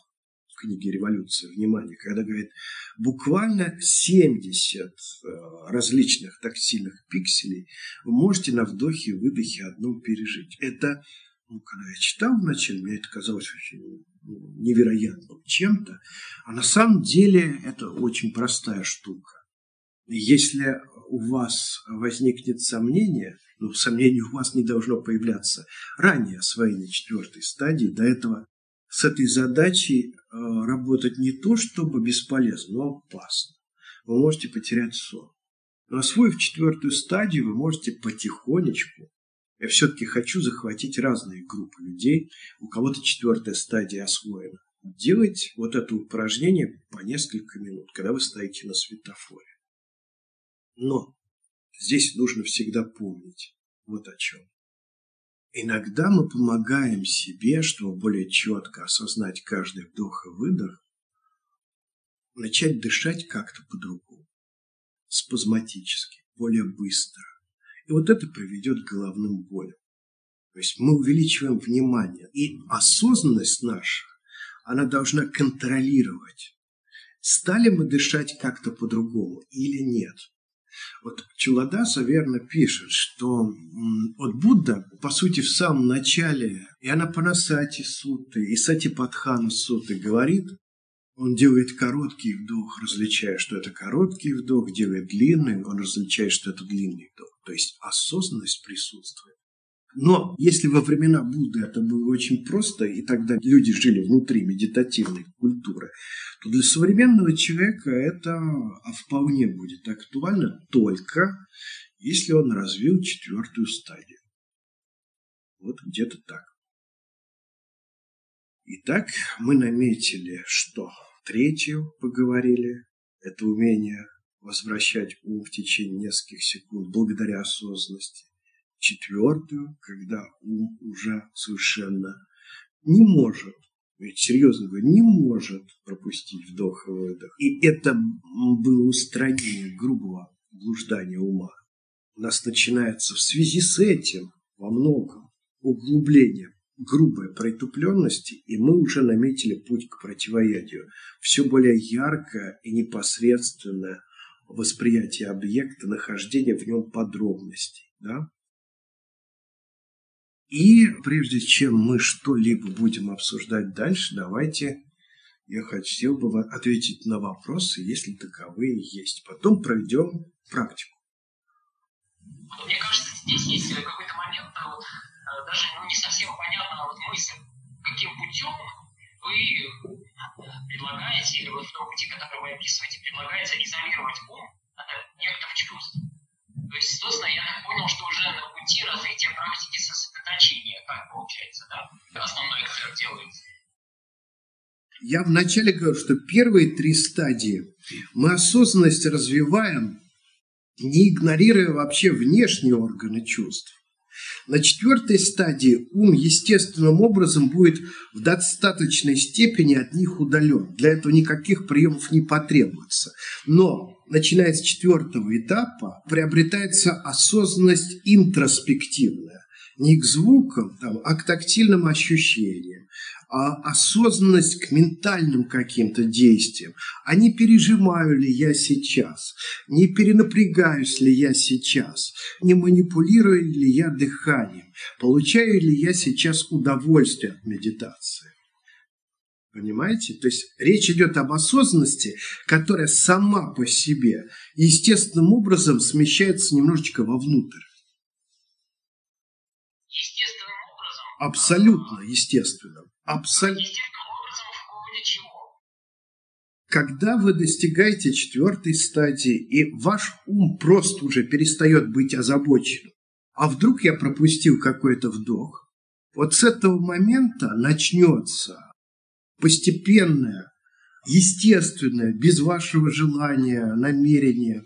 Speaker 1: в книге «Революция внимания», когда говорит, буквально 70 э, различных тактильных пикселей вы можете на вдохе и выдохе одном пережить. Это ну, когда я читал вначале, мне это казалось очень ну, невероятным чем-то, а на самом деле это очень простая штука. Если у вас возникнет сомнение, ну, сомнение у вас не должно появляться ранее освоения четвертой стадии, до этого с этой задачей э, работать не то чтобы бесполезно, но опасно. Вы можете потерять сон. Но освоив четвертую стадию, вы можете потихонечку я все-таки хочу захватить разные группы людей. У кого-то четвертая стадия освоена. Делать вот это упражнение по несколько минут, когда вы стоите на светофоре. Но здесь нужно всегда помнить вот о чем. Иногда мы помогаем себе, чтобы более четко осознать каждый вдох и выдох, начать дышать как-то по-другому, спазматически, более быстро. И вот это приведет к головным болям. То есть мы увеличиваем внимание. И осознанность наша, она должна контролировать, стали мы дышать как-то по-другому или нет. Вот Чуладаса верно пишет, что вот Будда, по сути, в самом начале и Анапанасати Суты, и Сатипатхана Суты говорит, он делает короткий вдох, различая, что это короткий вдох, делает длинный, он различает, что это длинный вдох. То есть осознанность присутствует. Но если во времена Будды это было очень просто, и тогда люди жили внутри медитативной культуры, то для современного человека это вполне будет актуально только если он развил четвертую стадию. Вот где-то так. Итак, мы наметили, что Третью поговорили – это умение возвращать ум в течение нескольких секунд благодаря осознанности. Четвертую, когда ум уже совершенно не может, ведь серьезно говорю, не может пропустить вдох и выдох. И это было устранение грубого блуждания ума. У нас начинается в связи с этим во многом углубление грубой притупленности, и мы уже наметили путь к противоядию. Все более яркое и непосредственное восприятие объекта, нахождение в нем подробностей. Да? И прежде чем мы что-либо будем обсуждать дальше, давайте я хотел бы ответить на вопросы, если таковые есть. Потом проведем практику.
Speaker 2: Мне кажется, здесь есть какой-то момент, вот, Э, даже ну, не совсем понятна вот мысль, каким путем вы э, предлагаете, или вот в том пути, который вы описываете, предлагаете изолировать ум от некоторых чувств. То есть, собственно, я понял, что уже на пути развития практики сосредоточения, как получается, да, основной, который делается.
Speaker 1: Я вначале говорю, что первые три стадии мы осознанность развиваем, не игнорируя вообще внешние органы чувств. На четвертой стадии ум естественным образом будет в достаточной степени от них удален. Для этого никаких приемов не потребуется. Но начиная с четвертого этапа приобретается осознанность интроспективная. Не к звукам, там, а к тактильным ощущениям осознанность к ментальным каким-то действиям, а не пережимаю ли я сейчас, не перенапрягаюсь ли я сейчас, не манипулирую ли я дыханием, получаю ли я сейчас удовольствие от медитации. Понимаете? То есть речь идет об осознанности, которая сама по себе естественным образом смещается немножечко вовнутрь.
Speaker 2: Естественным образом?
Speaker 1: Абсолютно естественным. Абсолютно. Когда вы достигаете четвертой стадии, и ваш ум просто уже перестает быть озабоченным, а вдруг я пропустил какой-то вдох, вот с этого момента начнется постепенное, естественное, без вашего желания, намерения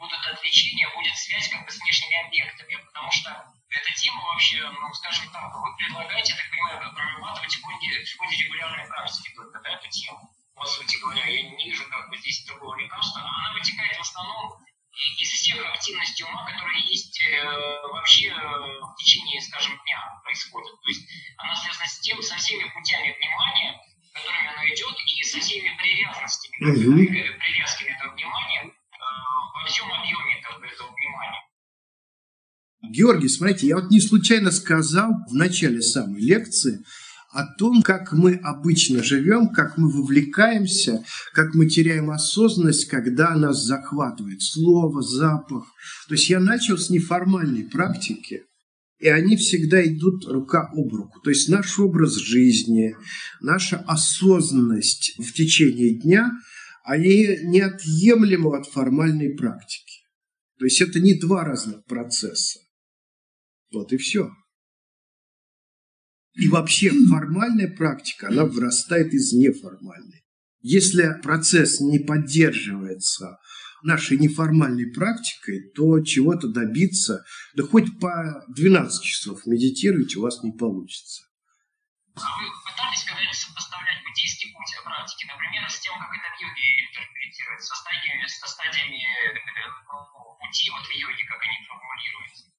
Speaker 2: будут отвлечения, будет связь как бы с внешними объектами, потому что эта тема вообще, ну, скажем так, вы предлагаете, я так понимаю, прорабатывать в ходе, в ходе регулярной практики только, да, эту тему. По сути говоря, я не вижу как бы здесь другого лекарства. Она вытекает в основном из всех активностей ума, которые есть э, вообще э, в течение, скажем, дня происходят. То есть она связана с тем, со всеми путями внимания, которыми оно идет, и со всеми привязанностями, mm-hmm. привязками этого внимания во всем объеме этого, внимания.
Speaker 1: Георгий, смотрите, я вот не случайно сказал в начале самой лекции, о том, как мы обычно живем, как мы вовлекаемся, как мы теряем осознанность, когда нас захватывает слово, запах. То есть я начал с неформальной практики, и они всегда идут рука об руку. То есть наш образ жизни, наша осознанность в течение дня, они неотъемлемы от формальной практики. То есть это не два разных процесса. Вот и все. И вообще формальная практика, она вырастает из неформальной. Если процесс не поддерживается нашей неформальной практикой, то чего-то добиться, да хоть по 12 часов медитируйте, у вас не получится.
Speaker 2: Вы пытались когда-нибудь сопоставлять буддийский путь практики, например, с тем, как это в йоге интерпретируется, со стадиями, со стадиями э, ну, пути вот в йоге, как они формулируются?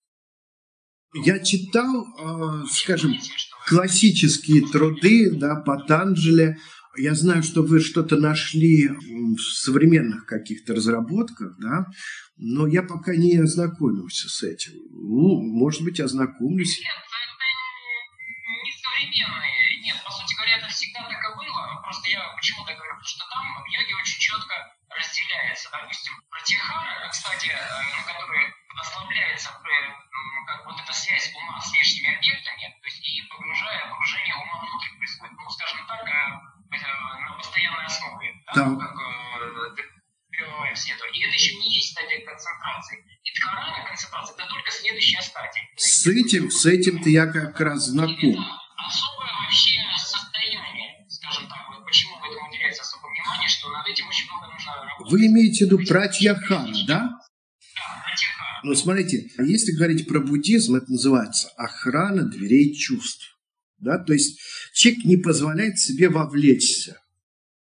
Speaker 1: Я читал, э, скажем, классические труды, да, Патанджели. Я знаю, что вы что-то нашли в современных каких-то разработках, да, но я пока не ознакомился с этим. Ну, может быть, ознакомлюсь.
Speaker 2: Нет, современные. Нет, по сути говоря, это всегда так и было. Просто я почему так говорю, потому что там в йоге очень четко разделяется, допустим, протихара, кстати, э, который ослабляется как вот эта связь ума с внешними объектами, то есть и погружая, погружение ума внутрь происходит, ну, скажем так, э, э, на постоянной основе, да, да. как добиваем света. И это еще не есть стадия концентрации. И дхарана концентрация это только следующая стадия.
Speaker 1: С этим, с этим-то я как раз знаком.
Speaker 2: Особое вообще состояние, скажем так, вот почему в этом уделяется особое внимание, что над этим очень много нужно работать.
Speaker 1: Вы имеете в виду пратьяхана, да? Но смотрите, если говорить про буддизм, это называется охрана дверей чувств. Да? То есть человек не позволяет себе вовлечься.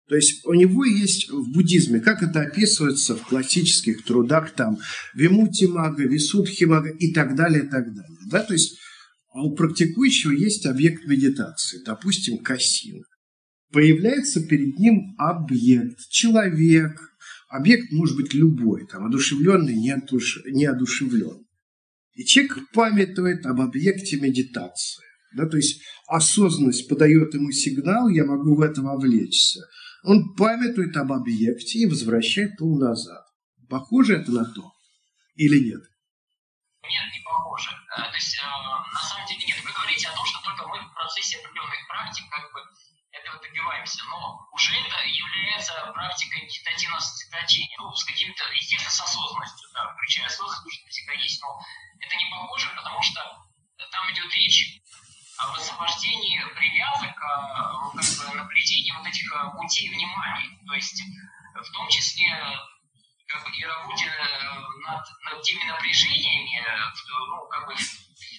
Speaker 1: То есть у него есть в буддизме, как это описывается в классических трудах, там, Вимути Мага, Висудхи Мага и так далее, и так далее. Да? То есть у практикующего есть объект медитации, допустим, кассин. Появляется перед ним объект, человек, Объект может быть любой, там, одушевленный, неодушевленный. И человек памятует об объекте медитации. Да, то есть осознанность подает ему сигнал, я могу в это вовлечься. Он памятует об объекте и возвращает ум назад. Похоже это на то или нет?
Speaker 2: Нет, не похоже. Э, то есть, процессе определенных практик как бы этого добиваемся, но уже это является практикой медитативного сосредоточения, ну, с каким-то, естественно, с осознанностью, да, включая осознанность, всегда есть, но это не похоже, потому что там идет речь об освобождении привязок, а, как бы наблюдении вот этих а, путей внимания, то есть в том числе как бы, и работе над, над теми напряжениями, ну, как бы,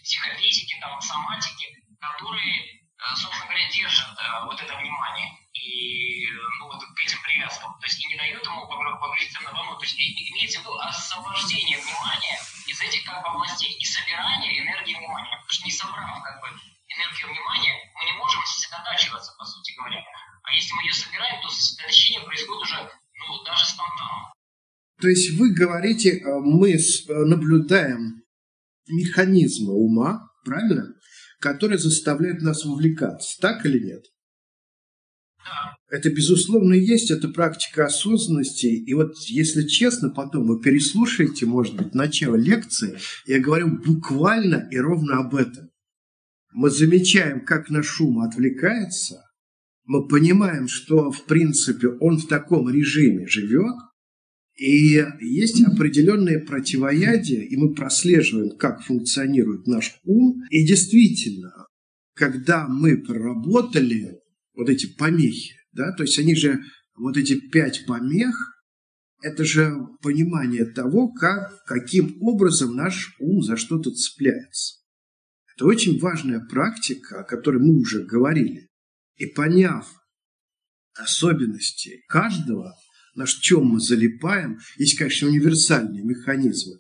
Speaker 2: психофизики, там, соматики, которые Э, собственно говоря, держит э, вот это внимание и ну, вот к этим привязкам. То есть и не дает ему погрузиться на волну. То есть имеется в виду освобождение внимания из этих как бы областей и собирание энергии внимания. Потому что не собрав как бы энергию внимания, мы не можем сосредотачиваться, по сути говоря. А если мы ее собираем, то сосредоточение происходит уже ну, даже спонтанно.
Speaker 1: То есть вы говорите, э, мы наблюдаем механизмы ума, правильно? Которые заставляют нас вовлекаться. Так или нет? Это, безусловно, есть, это практика осознанности. И вот, если честно, потом вы переслушаете, может быть, начало лекции, я говорю буквально и ровно об этом. Мы замечаем, как наш шум отвлекается, мы понимаем, что, в принципе, он в таком режиме живет, и есть определенные противоядия, и мы прослеживаем, как функционирует наш ум. И действительно, когда мы проработали вот эти помехи, да, то есть они же, вот эти пять помех, это же понимание того, как, каким образом наш ум за что-то цепляется. Это очень важная практика, о которой мы уже говорили. И поняв особенности каждого, на чем мы залипаем, есть, конечно, универсальные механизмы,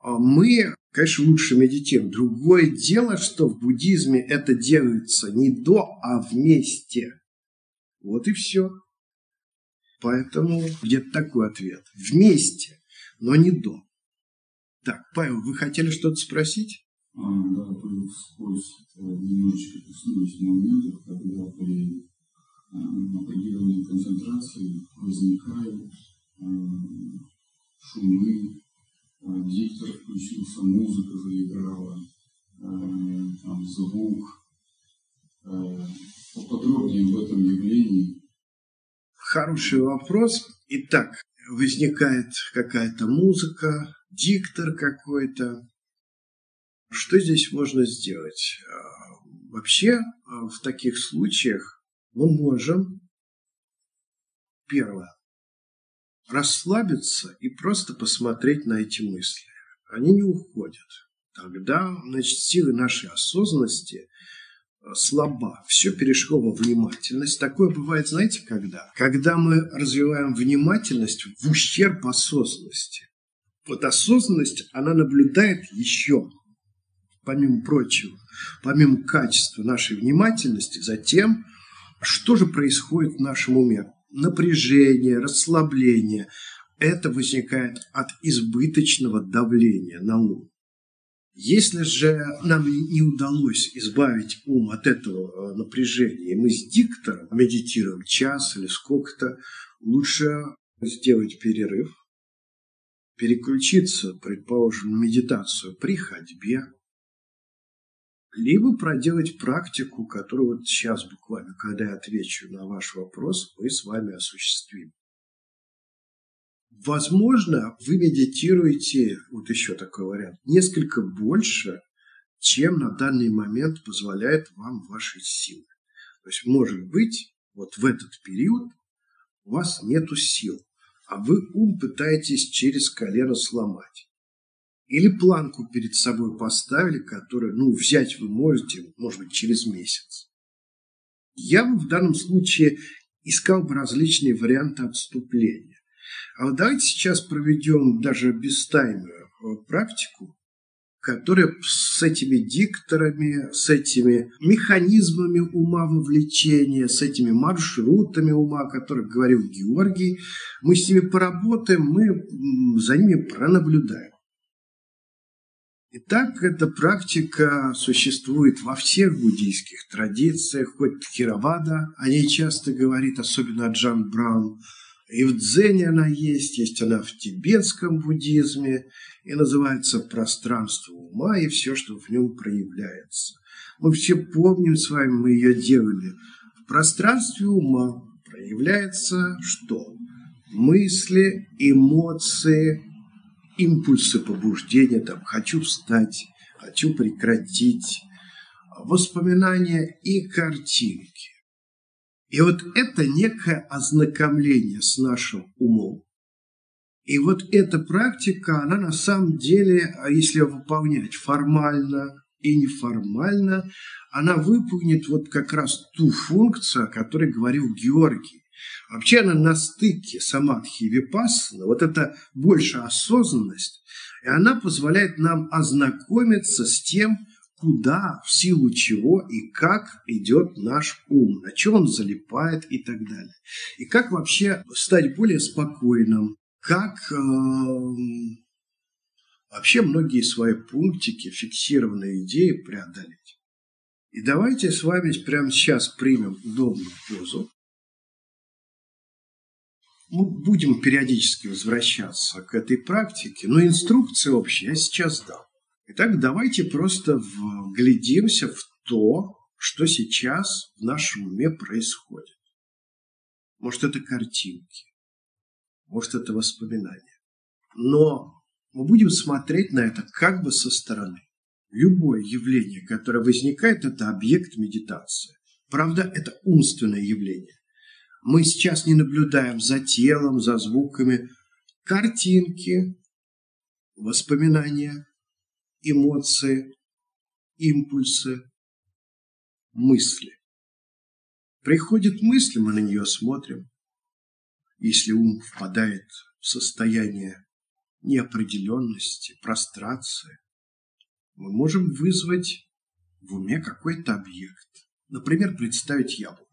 Speaker 1: а мы, конечно, лучше медитируем. Другое дело, что в буддизме это делается не до, а вместе. Вот и все. Поэтому где-то такой ответ. Вместе, но не до. Так, Павел, вы хотели что-то спросить?
Speaker 3: А, да, сквозь немножечко коснулись моментов, когда при определенной концентрации возникают а, шумы, а, диктор включился, музыка заиграла, там звук, поподробнее об этом явлении?
Speaker 1: Хороший вопрос. Итак, возникает какая-то музыка, диктор какой-то. Что здесь можно сделать? Вообще, в таких случаях мы можем, первое, расслабиться и просто посмотреть на эти мысли. Они не уходят. Тогда, значит, силы нашей осознанности слаба, все перешло во внимательность. Такое бывает, знаете, когда? Когда мы развиваем внимательность в ущерб осознанности. Вот осознанность, она наблюдает еще, помимо прочего, помимо качества нашей внимательности, за тем, что же происходит в нашем уме. Напряжение, расслабление. Это возникает от избыточного давления на ум. Если же нам не удалось избавить ум от этого э, напряжения, и мы с диктором медитируем час или сколько-то, лучше сделать перерыв, переключиться, предположим, на медитацию при ходьбе, либо проделать практику, которую вот сейчас буквально, когда я отвечу на ваш вопрос, мы с вами осуществим. Возможно, вы медитируете, вот еще такой вариант, несколько больше, чем на данный момент позволяет вам ваши силы. То есть, может быть, вот в этот период у вас нет сил, а вы ум пытаетесь через колено сломать. Или планку перед собой поставили, которую ну, взять вы можете, может быть, через месяц. Я бы в данном случае искал бы различные варианты отступления. А вот давайте сейчас проведем даже бестаймную э, практику, которая с этими дикторами, с этими механизмами ума вовлечения, с этими маршрутами ума, о которых говорил Георгий, мы с ними поработаем, мы за ними пронаблюдаем. Итак, эта практика существует во всех буддийских традициях, хоть Тхировада о ней часто говорит, особенно Джан Браун – и в дзене она есть, есть она в тибетском буддизме, и называется пространство ума и все, что в нем проявляется. Мы все помним с вами, мы ее делали. В пространстве ума проявляется что? Мысли, эмоции, импульсы побуждения, там, хочу встать, хочу прекратить, воспоминания и картинки. И вот это некое ознакомление с нашим умом. И вот эта практика, она на самом деле, а если выполнять формально и неформально, она выполнит вот как раз ту функцию, о которой говорил Георгий. Вообще она на стыке самадхи и випассана, вот это больше осознанность, и она позволяет нам ознакомиться с тем, куда, в силу чего и как идет наш ум, на чем он залипает и так далее. И как вообще стать более спокойным, как э, вообще многие свои пунктики, фиксированные идеи преодолеть. И давайте с вами прямо сейчас примем удобную позу. Мы будем периодически возвращаться к этой практике, но инструкции общие я сейчас дам. Итак, давайте просто вглядимся в то, что сейчас в нашем уме происходит. Может, это картинки, может, это воспоминания. Но мы будем смотреть на это как бы со стороны. Любое явление, которое возникает, это объект медитации. Правда, это умственное явление. Мы сейчас не наблюдаем за телом, за звуками. Картинки, воспоминания, эмоции, импульсы, мысли. Приходит мысль, мы на нее смотрим. Если ум впадает в состояние неопределенности, прострации, мы можем вызвать в уме какой-то объект. Например, представить яблоко.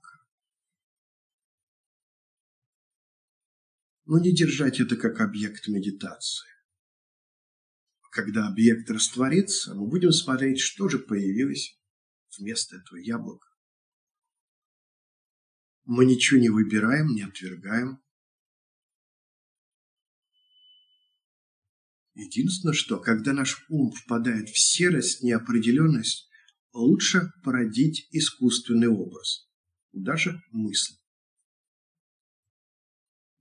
Speaker 1: Но не держать это как объект медитации. Когда объект растворится, мы будем смотреть, что же появилось вместо этого яблока. Мы ничего не выбираем, не отвергаем. Единственное, что, когда наш ум впадает в серость, неопределенность, лучше породить искусственный образ, даже мысль.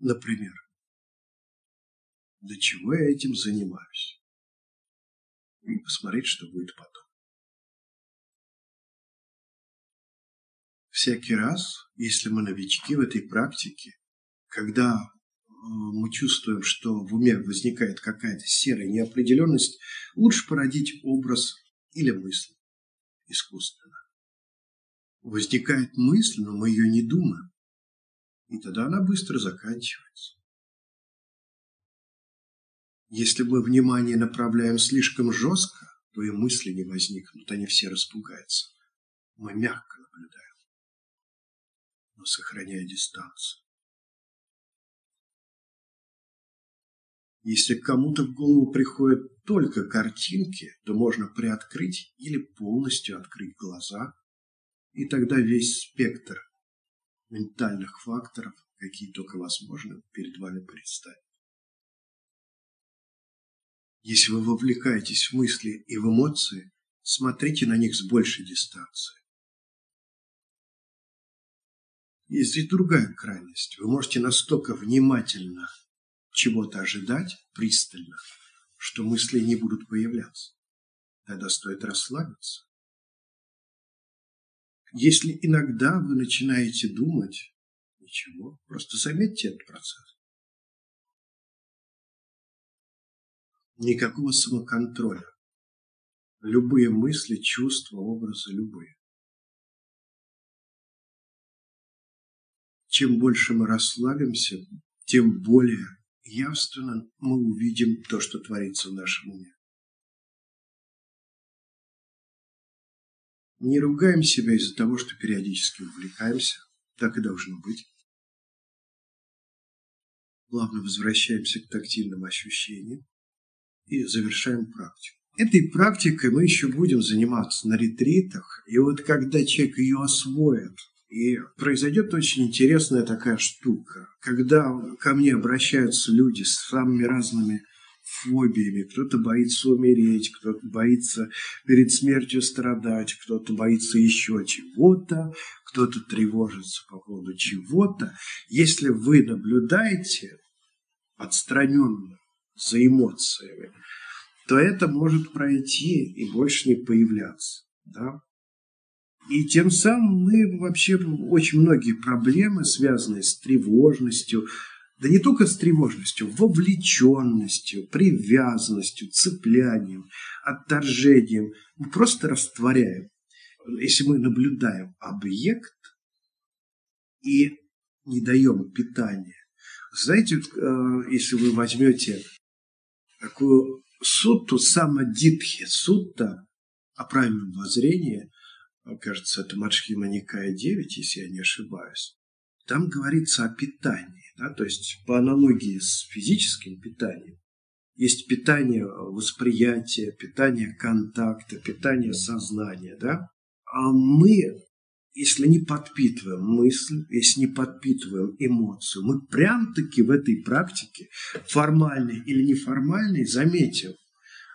Speaker 1: Например, для чего я этим занимаюсь? И посмотреть, что будет потом. Всякий раз, если мы новички в этой практике, когда мы чувствуем, что в уме возникает какая-то серая неопределенность, лучше породить образ или мысль искусственно. Возникает мысль, но мы ее не думаем. И тогда она быстро заканчивается. Если мы внимание направляем слишком жестко, то и мысли не возникнут, они все распугаются. Мы мягко наблюдаем, но сохраняя дистанцию. Если кому-то в голову приходят только картинки, то можно приоткрыть или полностью открыть глаза, и тогда весь спектр ментальных факторов, какие только возможно, перед вами представить. Если вы вовлекаетесь в мысли и в эмоции, смотрите на них с большей дистанцией. Есть и другая крайность. Вы можете настолько внимательно чего-то ожидать пристально, что мысли не будут появляться. Тогда стоит расслабиться. Если иногда вы начинаете думать, ничего, просто заметьте этот процесс. Никакого самоконтроля. Любые мысли, чувства, образы, любые. Чем больше мы расслабимся, тем более явственно мы увидим то, что творится в нашем уме. Не ругаем себя из-за того, что периодически увлекаемся. Так и должно быть. Плавно возвращаемся к тактильным ощущениям и завершаем практику. Этой практикой мы еще будем заниматься на ретритах. И вот когда человек ее освоит, и произойдет очень интересная такая штука. Когда ко мне обращаются люди с самыми разными фобиями. Кто-то боится умереть, кто-то боится перед смертью страдать, кто-то боится еще чего-то, кто-то тревожится по поводу чего-то. Если вы наблюдаете отстраненно за эмоциями, то это может пройти и больше не появляться. Да? И тем самым мы вообще очень многие проблемы, связанные с тревожностью, да не только с тревожностью, вовлеченностью, привязанностью, цеплянием, отторжением, мы просто растворяем. Если мы наблюдаем объект и не даем питания. Знаете, э, если вы возьмете такую сутту самадитхи, сутта о правильном воззрении – кажется, это Мадххима Никая 9, если я не ошибаюсь, там говорится о питании, да, то есть по аналогии с физическим питанием. Есть питание восприятия, питание контакта, питание сознания, да. А мы если не подпитываем мысль, если не подпитываем эмоцию, мы прям-таки в этой практике, формальной или неформальной, заметим,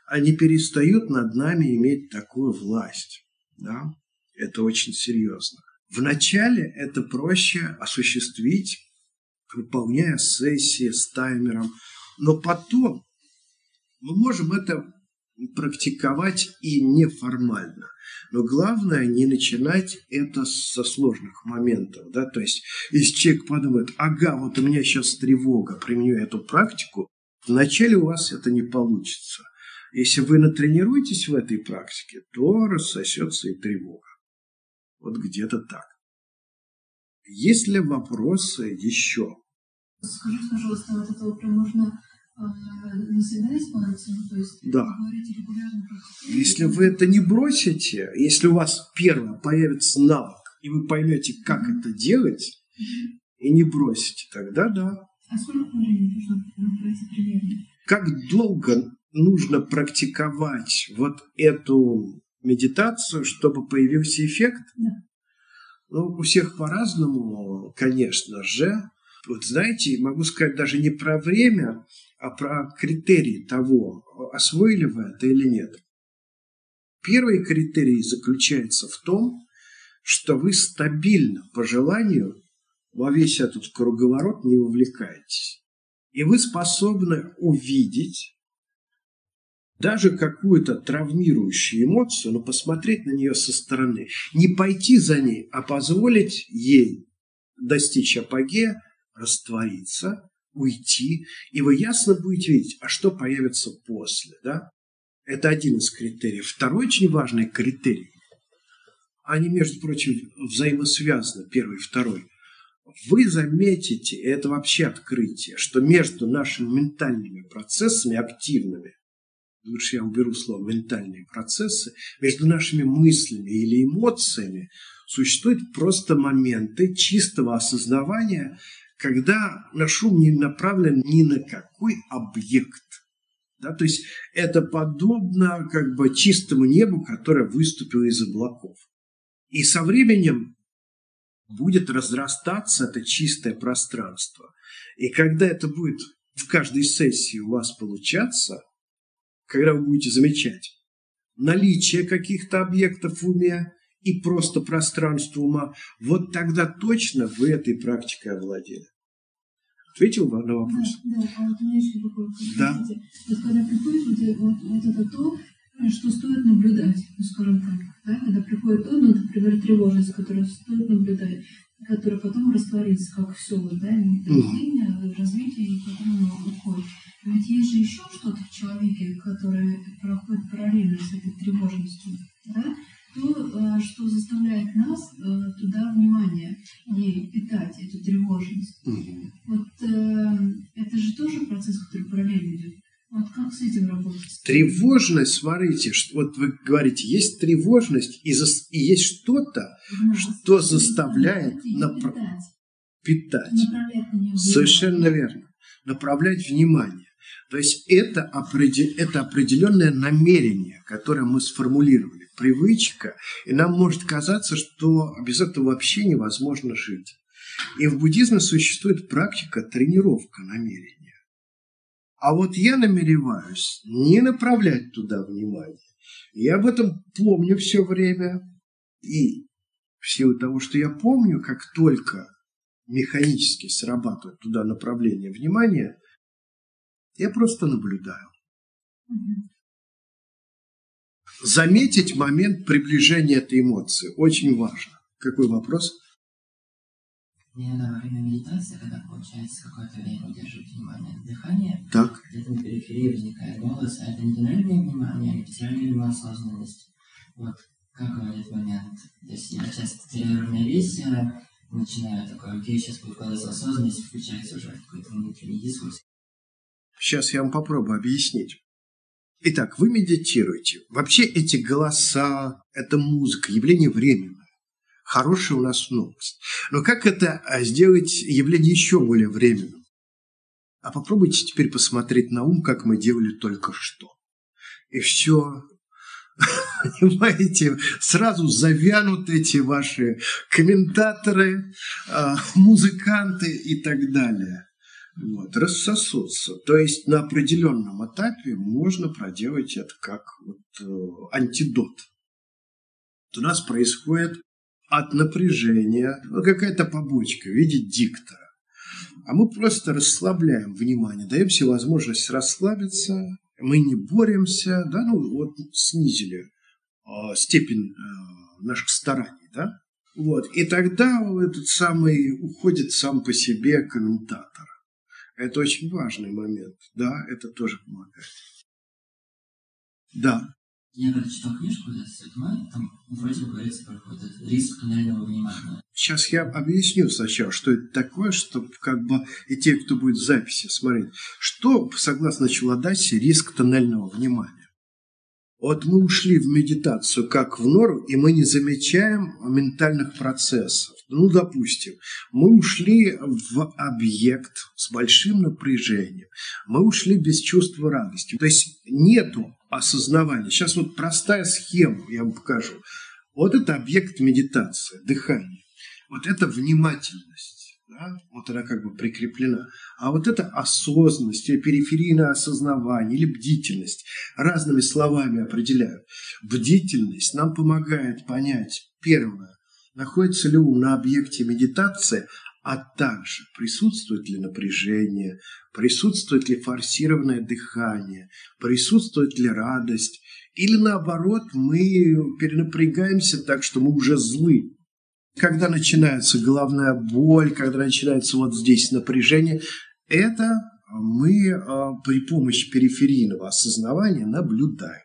Speaker 1: они перестают над нами иметь такую власть. Да? Это очень серьезно. Вначале это проще осуществить, выполняя сессии с таймером, но потом мы можем это практиковать и неформально. Но главное не начинать это со сложных моментов. Да? То есть, если человек подумает, ага, вот у меня сейчас тревога, применю эту практику, вначале у вас это не получится. Если вы натренируетесь в этой практике, то рассосется и тревога. Вот где-то так. Есть ли вопросы еще?
Speaker 4: Скажите, пожалуйста, вот это прям можно навсегда исполнится? Ну, то есть
Speaker 1: да.
Speaker 4: регулярно
Speaker 1: Если вы это не бросите, если у вас первое появится навык, и вы поймете, как это делать, и не бросите, тогда да.
Speaker 4: А сколько времени нужно пройти примерно?
Speaker 1: Как долго нужно практиковать вот эту медитацию, чтобы появился эффект?
Speaker 4: Да.
Speaker 1: Ну, у всех по-разному, конечно же. Вот знаете, могу сказать даже не про время, а про критерии того, освоили вы это или нет. Первый критерий заключается в том, что вы стабильно, по желанию, во весь этот круговорот не вовлекаетесь. И вы способны увидеть даже какую-то травмирующую эмоцию, но посмотреть на нее со стороны. Не пойти за ней, а позволить ей достичь апогея, раствориться, уйти, и вы ясно будете видеть, а что появится после. Да? Это один из критериев. Второй очень важный критерий, они, между прочим, взаимосвязаны, первый и второй. Вы заметите, и это вообще открытие, что между нашими ментальными процессами активными, лучше я уберу слово ментальные процессы, между нашими мыслями или эмоциями существуют просто моменты чистого осознавания, когда наш ум не направлен ни на какой объект. Да, то есть это подобно как бы чистому небу, которое выступило из облаков. И со временем будет разрастаться это чистое пространство. И когда это будет в каждой сессии у вас получаться, когда вы будете замечать наличие каких-то объектов в уме, и просто пространство ума, вот тогда точно вы этой практикой овладели. Ответил вам на вопрос?
Speaker 4: Да, да, а вот у меня еще такой вопрос.
Speaker 1: Да.
Speaker 4: Вот когда приходит вот, вот, вот это то, что стоит наблюдать, ну, скажем так, да, когда приходит то, ну, например, тревожность, которую стоит наблюдать, которая потом растворится, как все, вот, да, рождение, mm. развитие, и потом оно уходит. Ведь есть же еще что-то в человеке, которое проходит параллельно с этой тревожностью, да? То, э, что заставляет нас э, туда внимание и питать эту тревожность.
Speaker 1: Угу.
Speaker 4: Вот э, это же тоже процесс, который параллельно идет. Вот как с этим работать?
Speaker 1: Тревожность, смотрите, что, вот вы говорите, есть тревожность и, за, и есть что-то, что заставляет
Speaker 4: напр...
Speaker 1: питать.
Speaker 4: питать.
Speaker 1: Совершенно верно. Направлять внимание. То есть это, это определенное намерение, которое мы сформулировали привычка, и нам может казаться, что без этого вообще невозможно жить. И в буддизме существует практика тренировка намерения. А вот я намереваюсь не направлять туда внимание. Я об этом помню все время. И в силу того, что я помню, как только механически срабатывает туда направление внимания, я просто наблюдаю заметить момент приближения этой эмоции. Очень важно. Какой вопрос?
Speaker 5: Мне во время медитации, когда получается какое-то время удерживать внимание дыхания,
Speaker 1: так.
Speaker 5: где-то на периферии возникает голос, а это не тональное внимание, а непотеряли ли осознанность. Вот как в этот момент? То есть я часто теряю равновесие, начинаю такой, окей, сейчас будет голос осознанности, включается уже какой-то внутренний дискурс.
Speaker 1: Сейчас я вам попробую объяснить. Итак, вы медитируете. Вообще эти голоса, эта музыка, явление временное. Хорошая у нас новость. Но как это а, сделать явление еще более временным? А попробуйте теперь посмотреть на ум, как мы делали только что. И все Понимаете, сразу завянут эти ваши комментаторы, а, музыканты и так далее. Вот, рассосутся. То есть на определенном этапе можно проделать это как вот, э, антидот. У нас происходит от напряжения ну, какая-то побочка в виде диктора. А мы просто расслабляем внимание, даем себе возможность расслабиться, мы не боремся, да, ну вот снизили э, степень э, наших стараний, да, вот, и тогда этот самый уходит сам по себе комментатор. Это очень важный момент, да, это тоже помогает. Да.
Speaker 5: Я когда читал книжку «Свет там вроде говорится про какой-то риск туннельного внимания.
Speaker 1: Сейчас я объясню сначала, что это такое, чтобы как бы и те, кто будет в записи смотреть, что, согласно Челодасе, риск тоннельного внимания. Вот мы ушли в медитацию как в нору, и мы не замечаем ментальных процессов. Ну, допустим, мы ушли в объект с большим напряжением, мы ушли без чувства радости. То есть нету осознавания. Сейчас вот простая схема, я вам покажу. Вот это объект медитации, дыхание. Вот это внимательность вот она как бы прикреплена. А вот это осознанность, или периферийное осознавание, или бдительность, разными словами определяют. Бдительность нам помогает понять, первое, находится ли ум на объекте медитации, а также присутствует ли напряжение, присутствует ли форсированное дыхание, присутствует ли радость, или наоборот мы перенапрягаемся так, что мы уже злы, когда начинается головная боль, когда начинается вот здесь напряжение, это мы а, при помощи периферийного осознавания наблюдаем.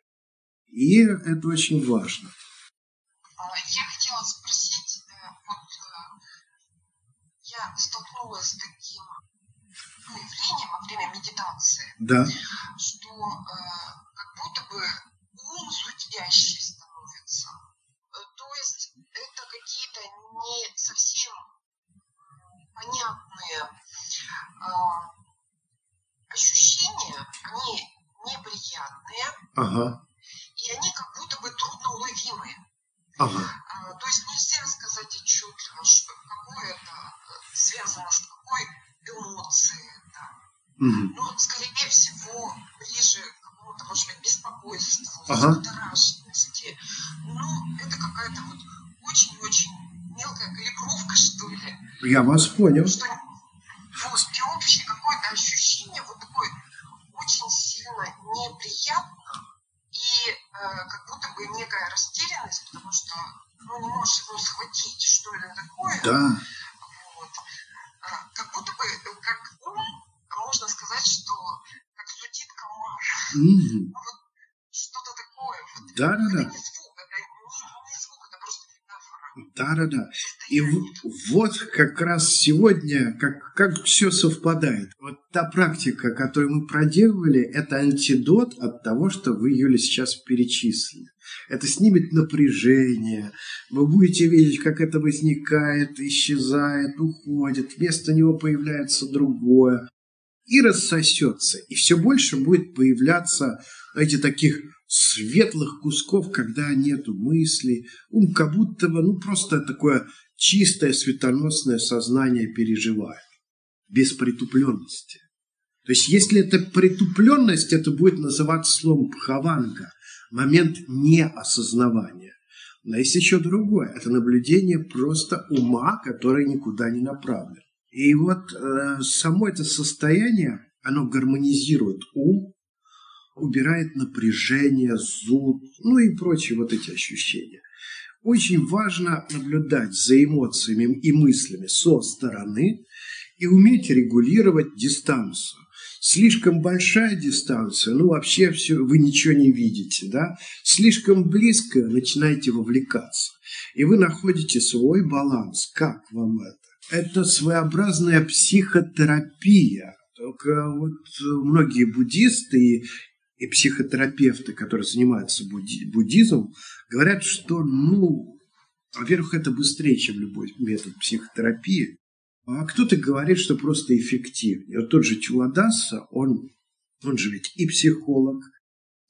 Speaker 1: И это очень важно.
Speaker 6: А, я хотела спросить, э, вот э, я столкнулась с таким ну, явлением во время медитации,
Speaker 1: да.
Speaker 6: что э, как будто бы ум зудящий понятные э, ощущения, они неприятные,
Speaker 1: ага.
Speaker 6: и они как будто бы трудно уловимые.
Speaker 1: Ага.
Speaker 6: Э, то есть нельзя сказать отчетливо, что какое это связано с какой эмоцией. Да.
Speaker 1: Угу.
Speaker 6: Но, скорее всего, ближе к какому-то, может быть, беспокойству,
Speaker 1: ага.
Speaker 6: Но это какая-то вот очень-очень мелкая калибровка, что ли.
Speaker 1: Я вас понял.
Speaker 6: Что вот, общее какое-то ощущение вот такое очень сильно неприятно и э, как будто бы некая растерянность, потому что ну, не можешь его схватить, что это такое.
Speaker 1: Да.
Speaker 6: Вот. А, как будто бы, э, как ум, можно сказать, что как судит комар.
Speaker 1: Угу.
Speaker 6: Ну, вот что-то такое. Вот.
Speaker 1: Да, да, да.
Speaker 6: Не, не звук, это просто метафора.
Speaker 1: Да, да, да. И вот как раз сегодня, как, как все совпадает. Вот та практика, которую мы проделывали, это антидот от того, что вы, Юля, сейчас перечислили. Это снимет напряжение. Вы будете видеть, как это возникает, исчезает, уходит. Вместо него появляется другое. И рассосется. И все больше будет появляться, знаете, таких светлых кусков, когда нету мыслей. Ум как будто бы, ну, просто такое чистое светоносное сознание переживает. Без притупленности. То есть, если это притупленность, это будет называться словом пхаванга, момент неосознавания. Но есть еще другое. Это наблюдение просто ума, который никуда не направлен. И вот э, само это состояние, оно гармонизирует ум, убирает напряжение, зуд, ну и прочие вот эти ощущения. Очень важно наблюдать за эмоциями и мыслями со стороны и уметь регулировать дистанцию. Слишком большая дистанция, ну вообще все, вы ничего не видите, да? Слишком близко начинаете вовлекаться. И вы находите свой баланс. Как вам это? Это своеобразная психотерапия. Только вот многие буддисты и психотерапевты, которые занимаются будди буддизмом, говорят, что, ну, во-первых, это быстрее, чем любой метод психотерапии, а кто-то говорит, что просто эффективнее. Вот тот же Чуладаса, он, он же ведь и психолог,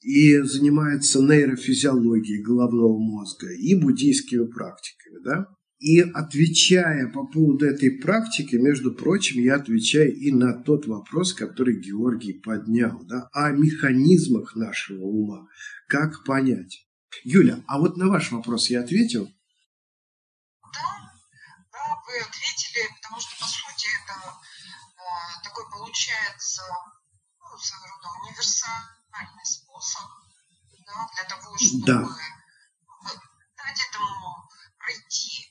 Speaker 1: и занимается нейрофизиологией головного мозга и буддийскими практиками, да? И отвечая по поводу этой практики, между прочим, я отвечаю и на тот вопрос, который Георгий поднял, да, о механизмах нашего ума. Как понять? Юля, а вот на ваш вопрос я ответил?
Speaker 6: Да, да, вы ответили, потому что, по сути, это э, такой получается ну, своего рода универсальный способ да, для того, чтобы
Speaker 1: Да.
Speaker 6: дать этому пройти.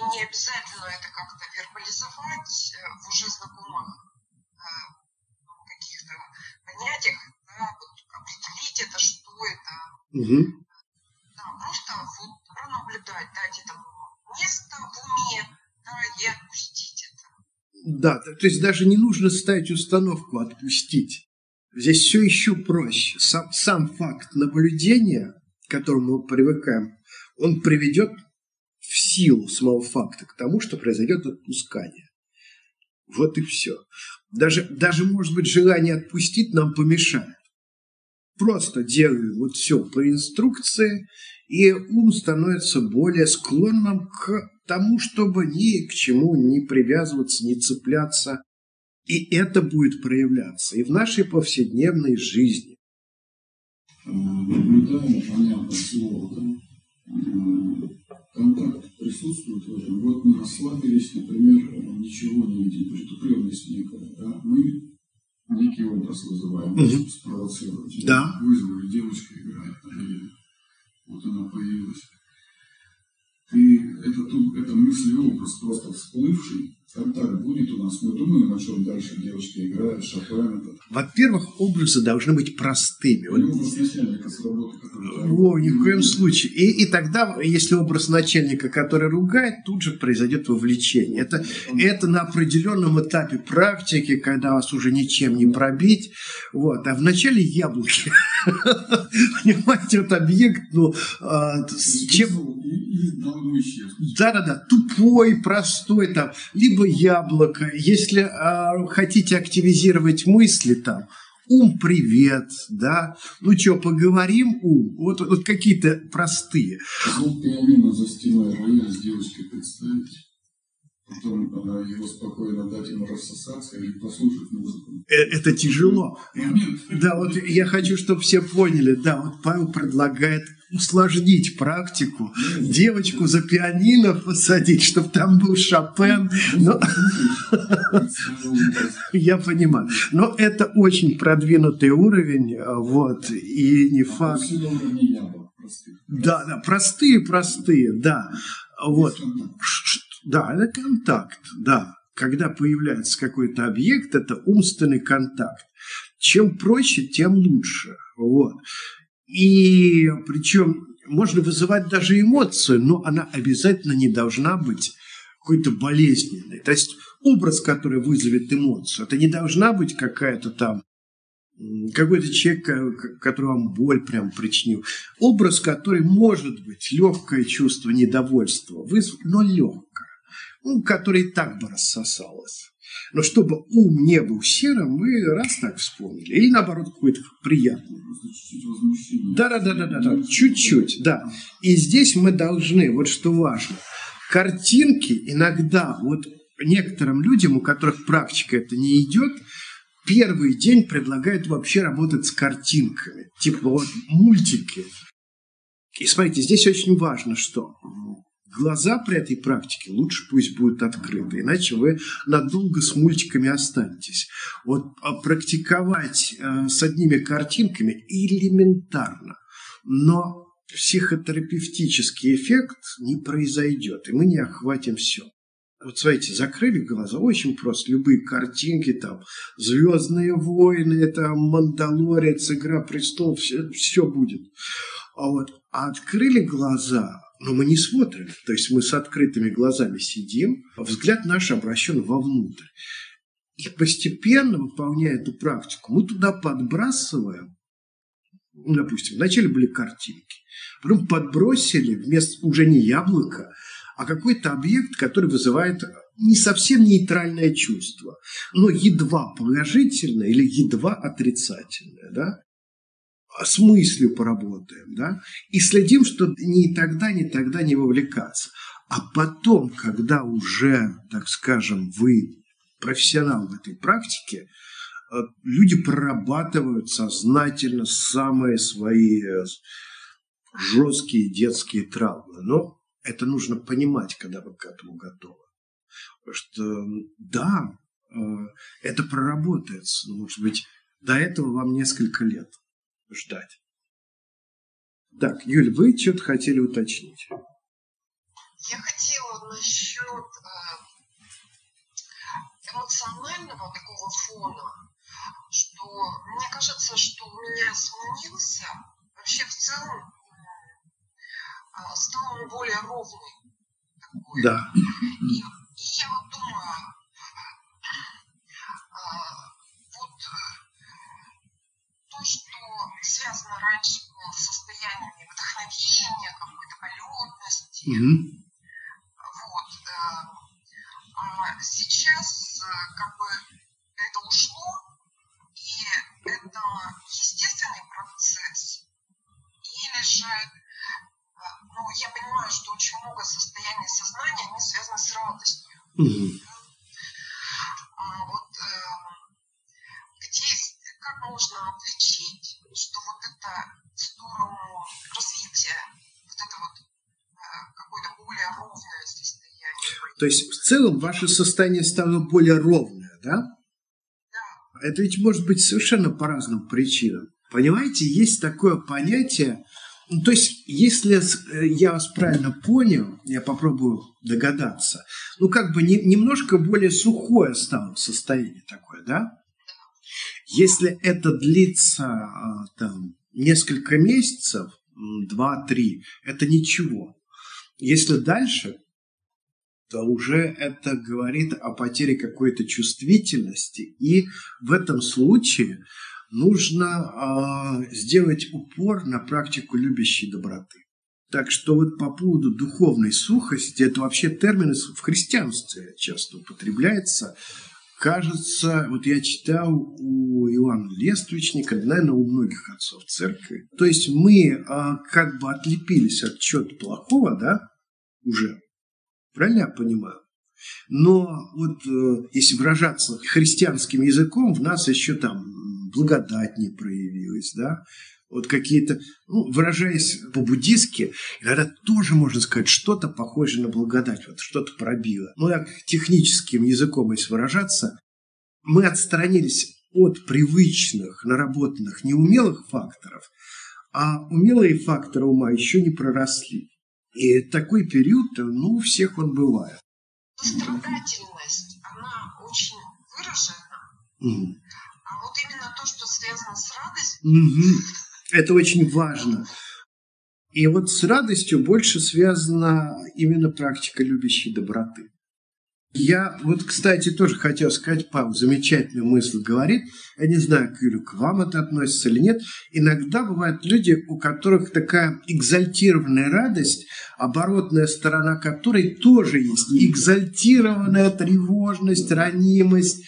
Speaker 6: И не обязательно это как-то вербализовать э, в уже знакомых э, ну, каких-то понятиях, да, вот определить это, что это,
Speaker 1: Угу.
Speaker 6: да, просто вот пронаблюдать, дать этому место в уме, да, и отпустить это.
Speaker 1: Да, то то есть даже не нужно ставить установку «отпустить». Здесь все еще проще. Сам, сам факт наблюдения, к которому мы привыкаем, он приведет в силу самого факта к тому, что произойдет отпускание. Вот и все. Даже, даже, может быть, желание отпустить нам помешает. Просто делаю вот все по инструкции, и ум становится более склонным к тому, чтобы ни к чему не привязываться, не цепляться. И это будет проявляться и в нашей повседневной жизни.
Speaker 3: Э, наблюдаем, понятно, слово, контакт присутствует в этом. Вот мы расслабились, например, ничего не видим, притупленность некая, да? Мы некий образ вызываем, чтобы спровоцировать.
Speaker 1: Да.
Speaker 3: Вызвали, девочка играет, или вот она появилась. Ты, это, тут, это мысль образ просто всплывший, контакт будет у нас, мы думаем, о чем дальше девочка играет, Шопен этот.
Speaker 1: Во-первых, образы должны быть простыми. Вот
Speaker 3: И образ начальника с работы, который...
Speaker 1: Во, ни в коем случае. И, и тогда, если образ начальника, который ругает, тут же произойдет вовлечение. Это, это на определенном этапе практики, когда вас уже ничем не пробить. Вот. А в начале яблоки. Понимаете, вот объект, ну, а, с чем...
Speaker 3: И, и должно исчезнуть.
Speaker 1: Да-да-да, тупой, простой там, либо яблоко. Если а, хотите активизировать мысли там, ум привет, да, ну что, поговорим, ум, вот, вот какие-то простые.
Speaker 3: Звук пианино за стеной рояля с девочкой представить. Потом э, его спокойно дать ему рассосаться и послушать музыку.
Speaker 1: Э, Это тяжело. Да, вот я хочу, чтобы все поняли, да, вот Павел предлагает усложнить практику, девочку за пианино посадить, чтобы там был Шопен. Но, я понимаю. Но это очень продвинутый уровень, а, вот, и не факт.
Speaker 3: Яблок простых.
Speaker 1: Да, да, простые, простые, да. Вот. Да, это контакт, да. Когда появляется какой-то объект, это умственный контакт. Чем проще, тем лучше. Вот. И причем можно вызывать даже эмоцию, но она обязательно не должна быть какой-то болезненной. То есть образ, который вызовет эмоцию, это не должна быть какая-то там какой-то человек, который вам боль прям причинил. Образ, который может быть легкое чувство недовольства вызвать, но легкое. Ну, который и так бы рассосалось. Но чтобы ум не был серым, мы раз так вспомнили. Или наоборот, какой-то приятный. Да, да, да, да, да, чуть-чуть, да. И здесь мы должны, вот что важно, картинки иногда, вот некоторым людям, у которых практика это не идет, первый день предлагают вообще работать с картинками, типа вот мультики. И смотрите, здесь очень важно, что глаза при этой практике лучше пусть будут открыты, иначе вы надолго с мультиками останетесь. Вот а практиковать э, с одними картинками элементарно, но психотерапевтический эффект не произойдет, и мы не охватим все. Вот смотрите, закрыли глаза, очень просто, любые картинки, там, «Звездные войны», там, «Мандалорец», «Игра престолов», все, все будет. А вот а открыли глаза, но мы не смотрим, то есть мы с открытыми глазами сидим, а взгляд наш обращен вовнутрь. И постепенно, выполняя эту практику, мы туда подбрасываем, ну, допустим, вначале были картинки, потом подбросили вместо уже не яблоко, а какой-то объект, который вызывает не совсем нейтральное чувство, но едва положительное или едва отрицательное, да? С мыслью поработаем, да? И следим, что ни тогда, ни тогда не вовлекаться. А потом, когда уже, так скажем, вы профессионал в этой практике, э, люди прорабатывают сознательно самые свои э, жесткие детские травмы. Но это нужно понимать, когда вы к этому готовы. Потому что, да, э, это проработается. Но, может быть, до этого вам несколько лет ждать. Так, Юль, вы что-то хотели уточнить?
Speaker 6: Я хотела насчет э, эмоционального такого фона, что мне кажется, что у меня сменился, вообще в целом э, стал он более ровный. Такой.
Speaker 1: Да.
Speaker 6: И, и я вот думаю, э, что связано раньше было с состояниями вдохновения, какой-то полетности,
Speaker 1: Угу.
Speaker 6: вот. э, А сейчас э, как бы это ушло, и это естественный процесс. Или же, э, ну, я понимаю, что очень много состояний сознания, они связаны с радостью.
Speaker 1: Угу.
Speaker 6: А вот э, где, как можно отличить, что вот это в сторону развития, вот это вот э, какое-то более ровное состояние.
Speaker 1: То есть в целом ваше состояние стало более ровное, да? Это ведь может быть совершенно по разным причинам. Понимаете, есть такое понятие, ну, то есть, если э, я вас правильно понял, я попробую догадаться, ну, как бы не, немножко более сухое стало состояние такое, да? Если это длится а, там несколько месяцев, м, два-три, это ничего. Если дальше, то уже это говорит о потере какой-то чувствительности. И в этом случае нужно э, сделать упор на практику любящей доброты. Так что вот по поводу духовной сухости, это вообще термин в христианстве часто употребляется. Кажется, вот я читал у Иоанна Лествичника, наверное, у многих отцов церкви. То есть мы э, как бы отлепились от чего-то плохого, да, уже. Правильно я понимаю? Но вот э, если выражаться христианским языком, в нас еще там благодать не проявилась, да, вот какие-то, ну, выражаясь по-буддистски, иногда тоже можно сказать, что-то похожее на благодать, вот что-то пробило. Ну, так техническим языком, если выражаться, мы отстранились от привычных, наработанных, неумелых факторов, а умелые факторы ума еще не проросли. И такой период, ну, у всех он бывает.
Speaker 6: Сострадательность, она очень выражена,
Speaker 1: Мгм.
Speaker 6: а вот именно то, что связано с радостью,
Speaker 1: Мгм. Это очень важно. И вот с радостью больше связана именно практика любящей доброты. Я вот, кстати, тоже хотел сказать, Павел замечательную мысль говорит. Я не знаю, Юля, к вам это относится или нет. Иногда бывают люди, у которых такая экзальтированная радость, оборотная сторона которой тоже есть. Экзальтированная тревожность, ранимость.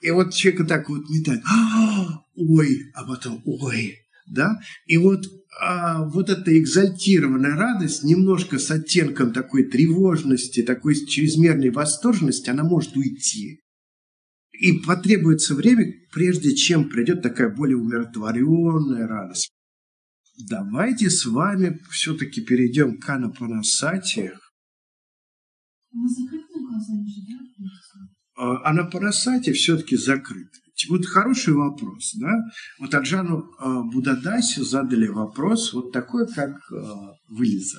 Speaker 1: И вот человека так вот метает. «А, Ой, а потом ой. Да? И вот а вот эта экзальтированная радость, немножко с оттенком такой тревожности, такой чрезмерной восторженности, она может уйти. И потребуется время, прежде чем придет такая более умиротворенная радость. Давайте с вами все-таки перейдем к Анапанасати.
Speaker 4: Мы закрытыми глазами же, да?
Speaker 1: А Анапанасати все-таки закрыт. Вот хороший вопрос, да? Вот Аджану э, Будадасе задали вопрос вот такой, как э, вылеза.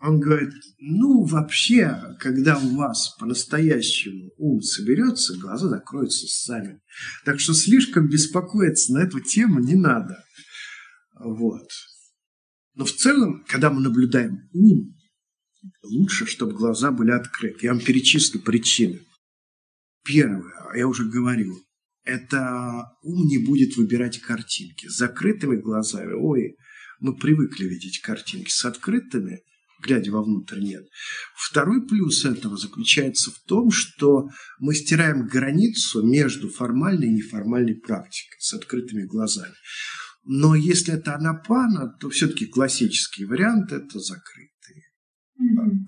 Speaker 1: Он говорит, ну, вообще, когда у вас по-настоящему ум соберется, глаза закроются сами. Так что слишком беспокоиться на эту тему не надо. Вот. Но в целом, когда мы наблюдаем ум, лучше, чтобы глаза были открыты. Я вам перечислю причины. Первое, я уже говорил, это ум не будет выбирать картинки. С закрытыми глазами, ой, мы привыкли видеть картинки. С открытыми глядя вовнутрь, нет. Второй плюс этого заключается в том, что мы стираем границу между формальной и неформальной практикой с открытыми глазами. Но если это анапана, то все-таки классический вариант – это закрытые.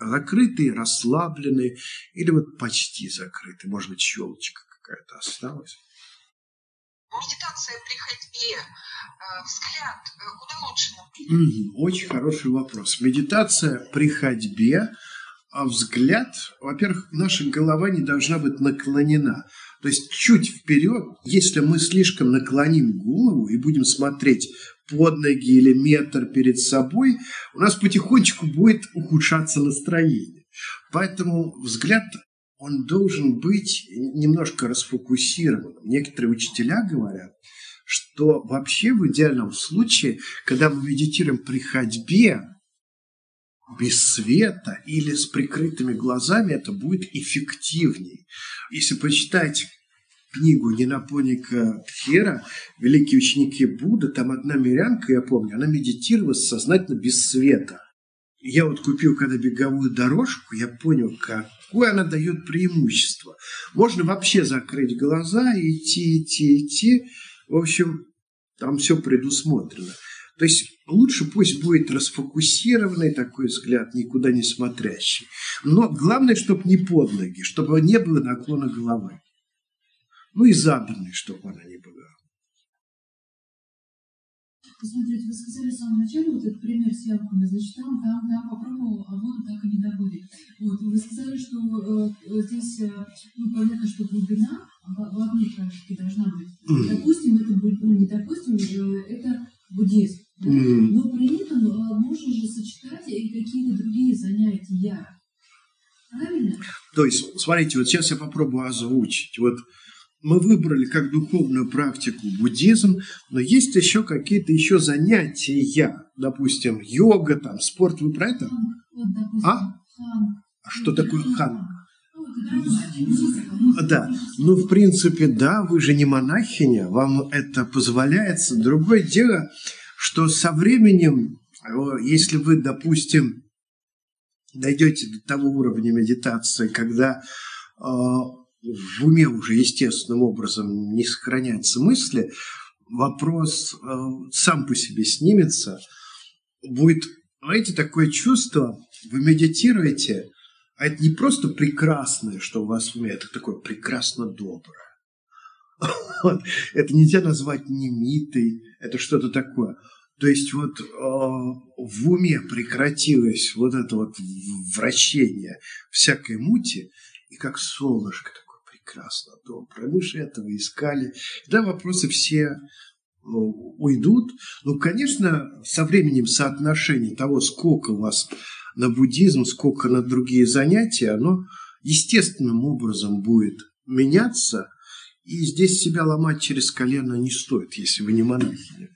Speaker 1: Закрытые, расслабленные или вот почти закрытые. Может быть, щелочка какая-то осталась.
Speaker 6: Медитация при ходьбе, э, взгляд, э, куда лучше?
Speaker 1: Очень хороший вопрос. Медитация при ходьбе, а взгляд, во-первых, наша голова не должна быть наклонена. То есть чуть вперед, если мы слишком наклоним голову и будем смотреть под ноги или метр перед собой, у нас потихонечку будет ухудшаться настроение. Поэтому взгляд он должен быть немножко расфокусированным. Некоторые учителя говорят, что вообще в идеальном случае, когда мы медитируем при ходьбе, без света или с прикрытыми глазами, это будет эффективнее. Если почитать книгу Нинапоника Тхера «Великие ученики Будды», там одна мирянка, я помню, она медитировала сознательно без света. Я вот купил когда беговую дорожку, я понял, как какое она дает преимущество. Можно вообще закрыть глаза, идти, идти, идти. В общем, там все предусмотрено. То есть лучше пусть будет расфокусированный такой взгляд, никуда не смотрящий. Но главное, чтобы не под ноги, чтобы не было наклона головы. Ну и задранной, чтобы она
Speaker 4: Посмотрите, вы сказали в самом начале вот этот пример с яблоками, значит, там, там, там попробовал, а воду так и не добыли. Вот, вы сказали, что э, здесь, э, ну, понятно, что глубина в, одной практике должна быть. Mm. Допустим, это будет, ну, не допустим, э, это буддизм. Да? Mm. Но при этом э, можно же сочетать и какие-то другие занятия. Правильно?
Speaker 1: То есть, смотрите, вот сейчас я попробую озвучить. Вот мы выбрали как духовную практику буддизм, но есть еще какие-то еще занятия, допустим, йога, там, спорт, вы про это? А? А что такое хан? Да, ну, в принципе, да, вы же не монахиня, вам это позволяется. Другое дело, что со временем, если вы, допустим, дойдете до того уровня медитации, когда а, в уме уже естественным образом не сохраняются мысли, вопрос э, сам по себе снимется, будет, знаете, такое чувство, вы медитируете, а это не просто прекрасное, что у вас в уме, это такое прекрасно доброе. Вот. Это нельзя назвать немитой, это что-то такое. То есть вот э, в уме прекратилось вот это вот вращение всякой мути, и как солнышко прекрасно, доброе. Мы этого искали. Да, вопросы все ну, уйдут. Ну, конечно, со временем соотношение того, сколько у вас на буддизм, сколько на другие занятия, оно естественным образом будет меняться. И здесь себя ломать через колено не стоит, если вы не монахиня.